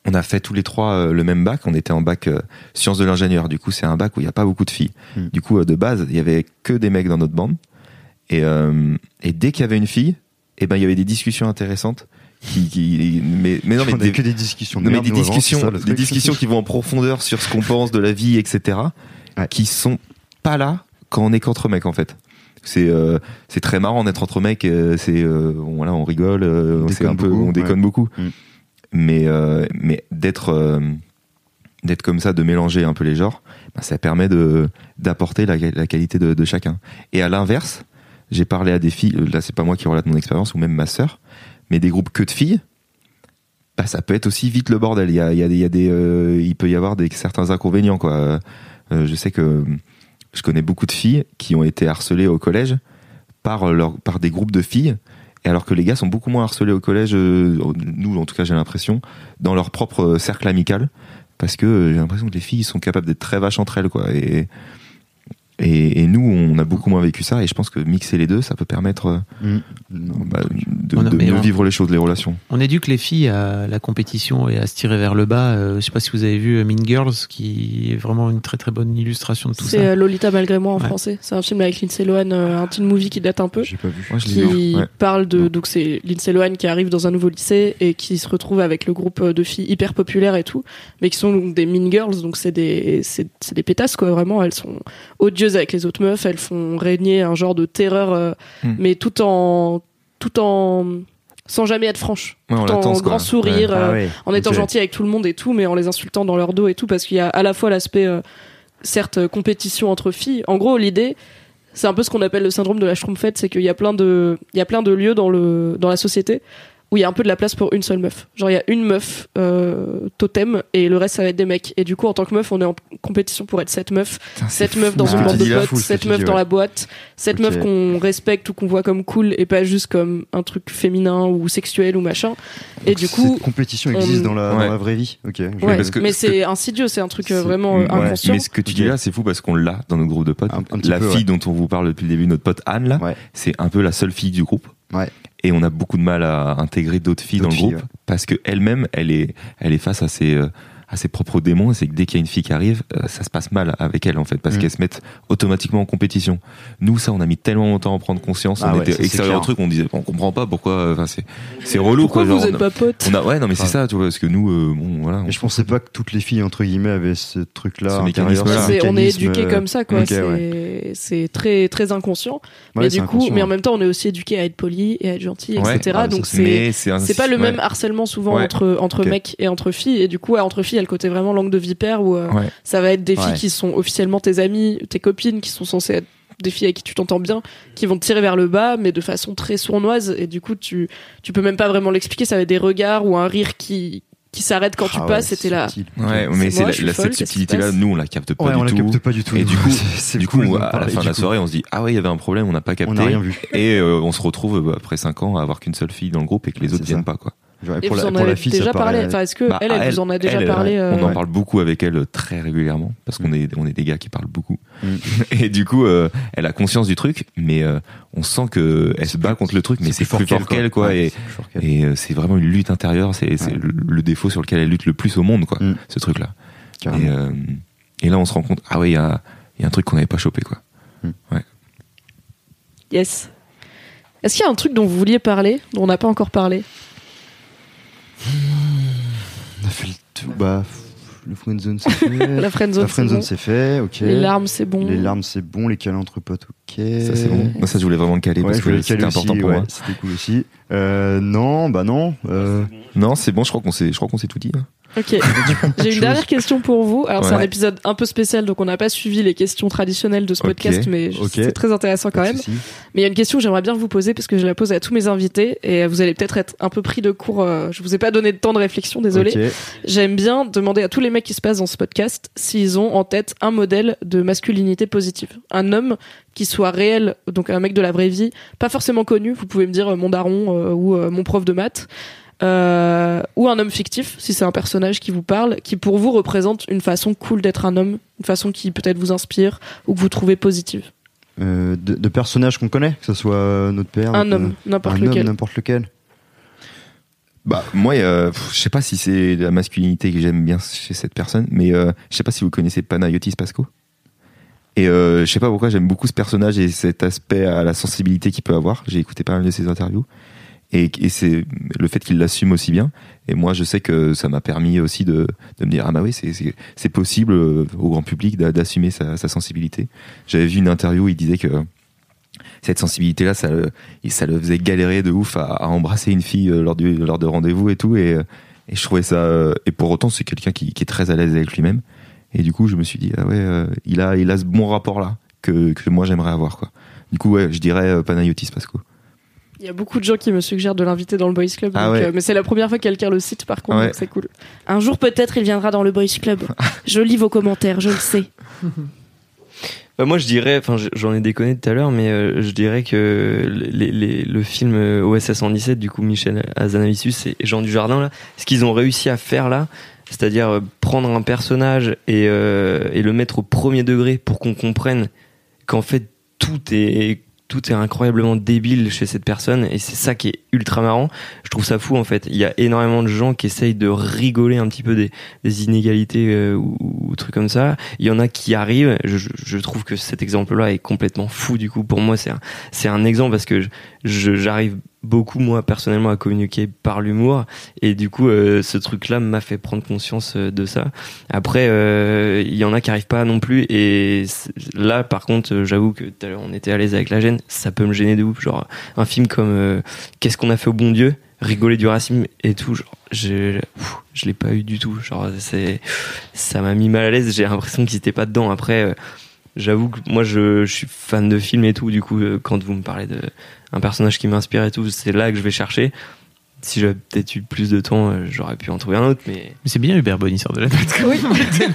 on a fait tous les trois euh, le même bac. On était en bac euh, sciences de l'ingénieur. Du coup, c'est un bac où il n'y a pas beaucoup de filles. Mm. Du coup, euh, de base, il y avait que des mecs dans notre bande. Et, euh, et dès qu'il y avait une fille, eh ben, il y avait des discussions intéressantes. Qui, qui, mais, mais non, mais des, que des discussions non, mais des discussions, ça, des discussions qui vont en profondeur sur ce qu'on pense de la vie, etc. Ouais. Qui sont pas là quand on est qu'entre mecs en fait. C'est euh, c'est très marrant d'être entre mecs. euh, c'est euh, on- voilà, on rigole, euh, On un peu, beaucoup, on déconne beaucoup. Mm. Mais euh, mais d'être euh, d'être comme ça, de mélanger un peu les genres, bah, ça permet de d'apporter la, la qualité de, chacun. Et à l'inverse, j'ai parlé à des filles. Là, c'est pas moi qui relate mon expérience ou même ma sœur, mais des groupes que de filles bah, ça peut être aussi vite le bordel. Il y a, il y a des, il euh, peut y avoir des certains inconvénients quoi. Je sais que je connais beaucoup de filles qui ont été harcelées au collège par leur, par des groupes de filles. Et alors que les gars sont beaucoup moins harcelés au collège, euh, nous en tout cas j'ai l'impression, dans leur propre cercle amical, parce que euh, j'ai l'impression que les filles sont capables d'être très vaches entre elles quoi. Et, et, et nous on a beaucoup moins vécu ça. Et je pense que mixer les deux, ça peut permettre euh, Bah, de, mais mieux on- vivre les choses, les relations. On éduque les filles à la compétition et à se tirer vers le bas. Euh, je sais pas si vous avez vu euh, Mean Girls, qui est vraiment une très très bonne illustration de tout C'est ça. euh, Lolita malgré moi en Ouais. français. C'est un film avec Lindsay Lohan, euh, un teen movie qui date un peu. J'ai pas vu. Moi, je l'ai qui. Ouais. parle de donc c'est Lindsay Lohan qui arrive dans un nouveau lycée et qui se retrouve avec le groupe de filles hyper populaires et tout mais qui sont donc des mean girls donc c'est des c'est c'est des pétasses quoi vraiment elles sont odieuses avec les autres meufs elles font régner un genre de terreur euh, Hmm. mais tout en tout en sans jamais être franche Ouais, tout en grand sourire Ouais. euh, Ah ouais. en étant gentil avec tout le monde et tout, mais en les insultant dans leur dos et tout, parce qu'il y a à la fois l'aspect, euh, certes, euh, compétition entre filles. En gros, l'idée, c'est un peu ce qu'on appelle le syndrome de la schtroumpfette, c'est qu'il y a plein de, il y a plein de lieux dans le, dans la société où il y a un peu de la place pour une seule meuf. Genre, il y a une meuf euh, totem et le reste, ça va être des mecs. Et du coup, en tant que meuf, on est en compétition pour être cette meuf, Putain, c'est cette meuf fou, dans une bande de potes, cette meuf dis, dans la boîte, cette Ok. meuf qu'on respecte ou qu'on voit comme cool et pas juste comme un truc féminin ou sexuel ou machin. Et du coup, cette compétition existe on- dans la, Ouais. dans la vraie vie. Ok. je Ouais, vois. parce que- mais parce que- c'est insidieux, c'est un truc euh, C'est- vraiment euh, ouais, inconscient. Mais ce que tu dis là, c'est fou parce qu'on l'a dans notre groupe de potes. Un- un petit la peu, fille ouais. dont on vous parle depuis le début, notre pote Anne, là, Ouais. c'est un peu la seule fille du groupe. Ouais. Et on a beaucoup de mal à intégrer d'autres filles dans le groupe parce que elle-même, elle est, elle est face à ses, euh, à ses propres démons. C'est que dès qu'il y a une fille qui arrive, euh, ça se passe mal avec elle en fait parce Mm. qu'elles se mettent automatiquement en compétition. Nous, ça, on a mis tellement longtemps à en prendre conscience. Ah on ouais, était extérieur au truc, on disait, on comprend pas pourquoi. Enfin, c'est, c'est relou Pourquoi quoi. vous genre, êtes on pas potes on a, ouais, non, mais c'est Ah. ça, tu vois, parce que nous, euh, bon, voilà. on- Mais je pensais pas que toutes les filles entre guillemets avaient ce truc-là. Ce intérieur, mécanisme-là. ce C'est- on est mécanisme, éduqué euh, comme ça, quoi. ok, c'est ouais. c'est très très inconscient. Ouais, mais du coup, inconscient, mais en même temps, on est aussi éduqué à être poli et à être gentil, etc. Ah, Donc c'est c'est pas le même harcèlement souvent entre entre mecs et entre filles. Et du coup, entre filles, le côté vraiment langue de vipère où euh, Ouais. ça va être des filles Ouais. qui sont officiellement tes amies, tes copines, qui sont censées être des filles avec qui tu t'entends bien, qui vont te tirer vers le bas, mais de façon très sournoise. Et du coup, tu tu peux même pas vraiment l'expliquer. Ça va être des regards ou un rire qui qui s'arrête quand tu Ah ouais, passes. C'était là. subtil. Ouais, mais C'est la, la- cette subtilité-là, nous, on la capte pas Ouais, du on la tout. capte pas du tout. Et du coup, du coup, à la fin de la coup. soirée, on se dit ah ouais, il y avait un problème, on n'a pas capté. On n'a rien vu. Et euh, on se retrouve euh, après 5 ans à avoir qu'une seule fille dans le groupe et que les autres viennent ça. pas quoi. Et pour vous la, en pour avez la fille, déjà parlé. paraît- Enfin, est-ce que Bah, elle, elle, vous en a déjà elle, parlé ouais. euh, On en ouais. parle beaucoup avec elle euh, très régulièrement parce qu'on est on est des gars qui parlent beaucoup. Mm. Et du coup, euh, elle a conscience du truc, mais euh, on sent que elle se bat contre le truc, mais c'est plus fort qu'elle quoi. Ouais, Et c'est et euh, vraiment une lutte intérieure. C'est Ouais. le, le défaut sur lequel elle lutte le plus au monde quoi. Mm. Ce truc là. Et, euh, là, on se rend compte ah ouais, il y a il y a un truc qu'on n'avait pas chopé quoi. Yes. Est-ce qu'il y a un truc dont vous vouliez parler, dont on n'a pas encore parlé? On a fait le tout. Bah, le friendzone c'est fait. La friendzone, La friendzone c'est fait, ok. Les larmes, c'est bon. Les larmes c'est bon, les câlins entre potes, ok. Ça c'est bon. Moi ça je voulais vraiment le caler Ouais, parce que c'était important aussi, pour ouais, moi. C'était cool aussi. Euh, non, bah non. Euh, Non, c'est bon. Je crois qu'on s'est je crois qu'on s'est tout dit. hein. Ok. J'ai une dernière question pour vous. Alors, c'est un Ouais. épisode un peu spécial, donc on n'a pas suivi les questions traditionnelles de ce Ok, podcast, mais je- ok. c'est très intéressant quand pas de même. souci. Mais il y a une question que j'aimerais bien vous poser parce que je la pose à tous mes invités et vous allez peut-être être un peu pris de court. euh, Je vous ai pas donné de temps de réflexion, désolé. Ok. J'aime bien demander à tous les mecs qui se passent dans ce podcast s'ils ont en tête un modèle de masculinité positive. Un homme qui soit réel, donc un mec de la vraie vie, pas forcément connu, vous pouvez me dire euh, mon daron euh, ou euh, mon prof de maths, euh, ou un homme fictif, si c'est un personnage qui vous parle, qui pour vous représente une façon cool d'être un homme, une façon qui peut-être vous inspire ou que vous trouvez positive. Euh, de, de personnages qu'on connaît, que ce soit notre père, Un notre- homme, n'importe un homme, lequel. n'importe lequel. Bah moi, euh, je sais pas si c'est la masculinité que j'aime bien chez cette personne, mais euh, je sais pas si vous connaissez Panayotis Pasco. Et euh, je sais pas pourquoi j'aime beaucoup ce personnage et cet aspect à la sensibilité qu'il peut avoir. J'ai écouté pas mal de ses interviews et, et c'est le fait qu'il l'assume aussi bien. Et moi, je sais que ça m'a permis aussi de, de me dire ah bah oui, c'est possible euh, au grand public d'a- d'assumer sa, sa sensibilité. J'avais vu une interview, où il disait que cette sensibilité-là, ça, le- ça le faisait galérer de ouf à, à embrasser une fille euh, lors, du, lors de rendez-vous et tout. Et, euh, et je trouvais ça. Et pour autant, c'est quelqu'un qui, qui est très à l'aise avec lui-même. Et du coup, je me suis dit, ah ouais, euh, il, a, il a ce bon rapport-là que, que moi j'aimerais avoir. Quoi. Du coup, ouais, je dirais euh, Panayotis Pasco. Il y a beaucoup de gens qui me suggèrent de l'inviter dans le Boys Club, Ah donc, ouais. euh, mais c'est la première fois que quelqu'un le cite par contre, Ouais. donc c'est cool. Un jour peut-être il viendra dans le Boys Club. je lis vos commentaires, je le sais. Bah, moi, je dirais, enfin, je- j'en ai déconné tout à l'heure, mais euh, je dirais que les, les- le film OSS 117, du coup, Michel Azanavicius et Jean Dujardin, là, ce qu'ils ont réussi à faire là, c'est-à-dire euh, prendre un personnage et, euh, et le mettre au premier degré pour qu'on comprenne qu'en fait tout est tout est incroyablement débile chez cette personne et c'est ça qui est ultra marrant. Je trouve ça fou en fait. Il y a énormément de gens qui essayent de rigoler un petit peu des, des inégalités euh, ou, ou trucs comme ça. Il y en a qui arrivent. Je, je- trouve que cet exemple-là est complètement fou. Du coup, pour moi, c'est un, c'est un exemple parce que j'arrive beaucoup moi personnellement à communiquer par l'humour. Et du coup euh, ce truc-là m'a fait prendre conscience euh, de ça. Après, euh, il y en a qui arrivent pas non plus. Et là, par contre, euh, j'avoue que tout à l'heure on était à l'aise avec la gêne. Ça peut me gêner de ouf. Genre un film comme Qu'est-ce qu'on a fait au bon Dieu? Rigoler du racisme et tout. Genre je je l'ai pas eu du tout. Genre c'est ça m'a mis mal à l'aise. J'ai l'impression qu'ils étaient pas dedans. Après j'avoue que moi je, je suis fan de films et tout. Du coup quand vous me parlez de un personnage qui m'inspire et tout c'est là que je vais chercher si j'avais peut-être eu plus de temps euh, j'aurais pu en trouver un autre mais Mais c'est bien Hubert Bonisseur de la tête. Oui.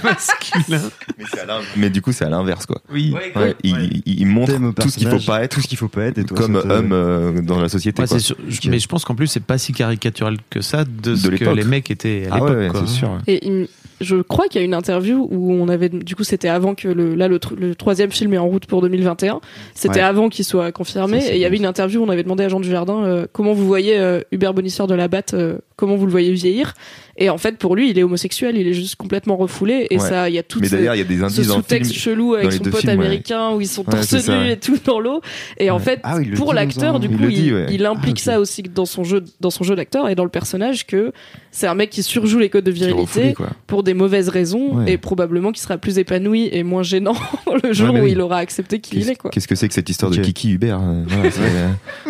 Masculin. Mais, c'est à l'in- mais du coup, c'est à l'inverse. quoi. Oui. Ouais, il, il- il montre tout ce qu'il faut pas être tout ce qu'il faut pas être et toi, comme homme euh, dans la société. Ouais, quoi. sûr. Mais je pense qu'en plus, c'est pas si caricatural que ça de ce que les mecs étaient à Ah l'époque. c'est sûr. Et il- je crois qu'il y a une interview où on avait, du coup, c'était avant que le, là, le, tr- le troisième film est en route pour 2021. C'était Ouais. avant qu'il soit confirmé. Ça, et il y avait une interview où on avait demandé à Jean Dujardin euh, comment vous voyez euh, Hubert Bonisseur de la Batte, euh, comment vous le voyez vieillir. Et en fait, pour lui, il est homosexuel, il est juste complètement refoulé. Et Ouais. ça, il y a tout Mais ce, d'ailleurs, il y a des ce indices sous-texte chelou avec son pote films, ouais. américain où ils sont Ouais, torse ça, nu ouais. et tout dans l'eau. Et en Ouais. fait, Ah oui, pour l'acteur, du coup, Il ouais. implique Ah, ça aussi dans son jeu, dans son jeu d'acteur et dans le personnage que c'est un mec qui surjoue les codes de qui refoulé, virilité pour des mauvaises raisons Ouais. et probablement qu'il sera plus épanoui et moins gênant le jour où oui. il aura accepté qui il Qu'est-ce est quoi. qu'est-ce que c'est que cette histoire de Kiki Hubert euh,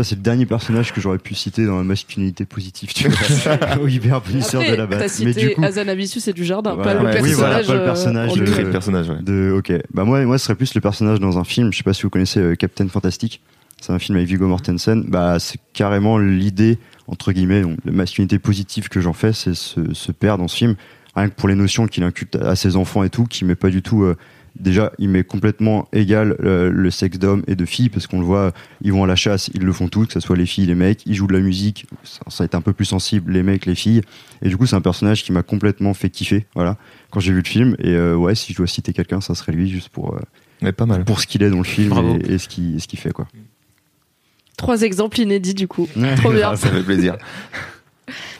c'est, euh, Ça, c'est le dernier personnage que j'aurais pu citer dans la masculinité positive, tu vois. Au hyper punisseur de la t'as batte. Mais cité du coup, Azanavicius et du jardin, Voilà. pas le Ouais, oui, voilà, pas le euh, personnage lui-même. crée le personnage. ouais. de, ok. Bah, moi, moi, ce serait plus le personnage dans un film. Je sais pas si vous connaissez euh, Captain Fantastic. C'est un film avec Viggo Mortensen. Bah, c'est carrément l'idée, entre guillemets, donc, de masculinité positive que j'en fais, c'est se, se perdre dans ce film. Rien que pour les notions qu'il inculte à ses enfants et tout, qui met pas du tout, euh, déjà, il met complètement égal euh, le sexe d'homme et de fille, parce qu'on le voit, ils vont à la chasse, ils le font tous, que ce soit les filles, les mecs, ils jouent de la musique, ça, ça a été un peu plus sensible, les mecs, les filles. Et du coup, c'est un personnage qui m'a complètement fait kiffer, voilà, quand j'ai vu le film. Et euh, ouais, si je dois citer quelqu'un, ça serait lui, juste pour, euh, Mais pas mal. pour ce qu'il est dans le film et, et ce qu'il ce qu'il fait, quoi. Trois exemples inédits du coup. Trop bien. Ça fait plaisir.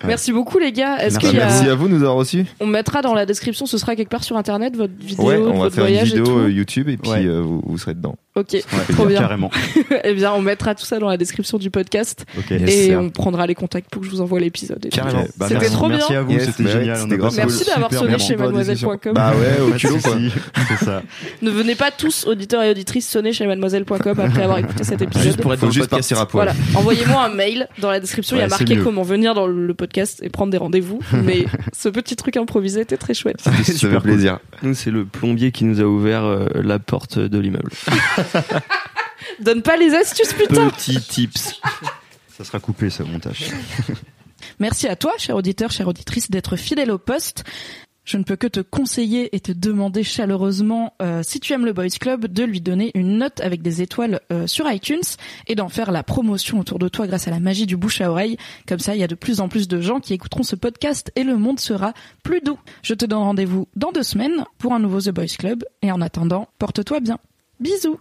Merci beaucoup les gars. Est-ce Merci. a... Merci à vous de nous avoir reçus. On mettra dans la description, ce sera quelque part sur internet votre vidéo, Ouais, on va votre faire une voyage et vidéo euh, YouTube et puis Ouais. euh, vous, vous serez dedans. Ok, trop bien. Carrément. eh bien, on mettra tout ça dans la description du podcast. Yes, et on prendra les contacts pour que je vous envoie l'épisode. Carrément. Bah, C'était merci- trop bien. Merci à vous, Yes, c'était bah génial. c'était grave Merci d'avoir sonné chez mademoiselle.com. Bah ouais, au culot quoi. C'est ça. Ne venez pas tous, auditeurs et auditrices, sonner chez mademoiselle.com après avoir écouté cet épisode. Juste pour être dans le juste podcast. partir à poil. Voilà, envoyez-moi un mail dans la description. il y a marqué comment venir dans le podcast et prendre des rendez-vous. Mais ce petit truc improvisé était très chouette. Ça fait plaisir. nous c'est le plombier qui nous a ouvert euh, la porte de l'immeuble Donne pas les astuces, putain. petit tips Ça sera coupé, ce montage. Merci à toi, cher auditeur, chère auditrice, d'être fidèle au poste. je ne peux que te conseiller et te demander chaleureusement, euh, si tu aimes le Boys Club, de lui donner une note avec des étoiles euh, sur iTunes et d'en faire la promotion autour de toi grâce à la magie du bouche à oreille. Comme ça, il y a de plus en plus de gens qui écouteront ce podcast et le monde sera plus doux. Je te donne rendez-vous dans deux semaines pour un nouveau The Boys Club et en attendant, porte-toi bien. Bisous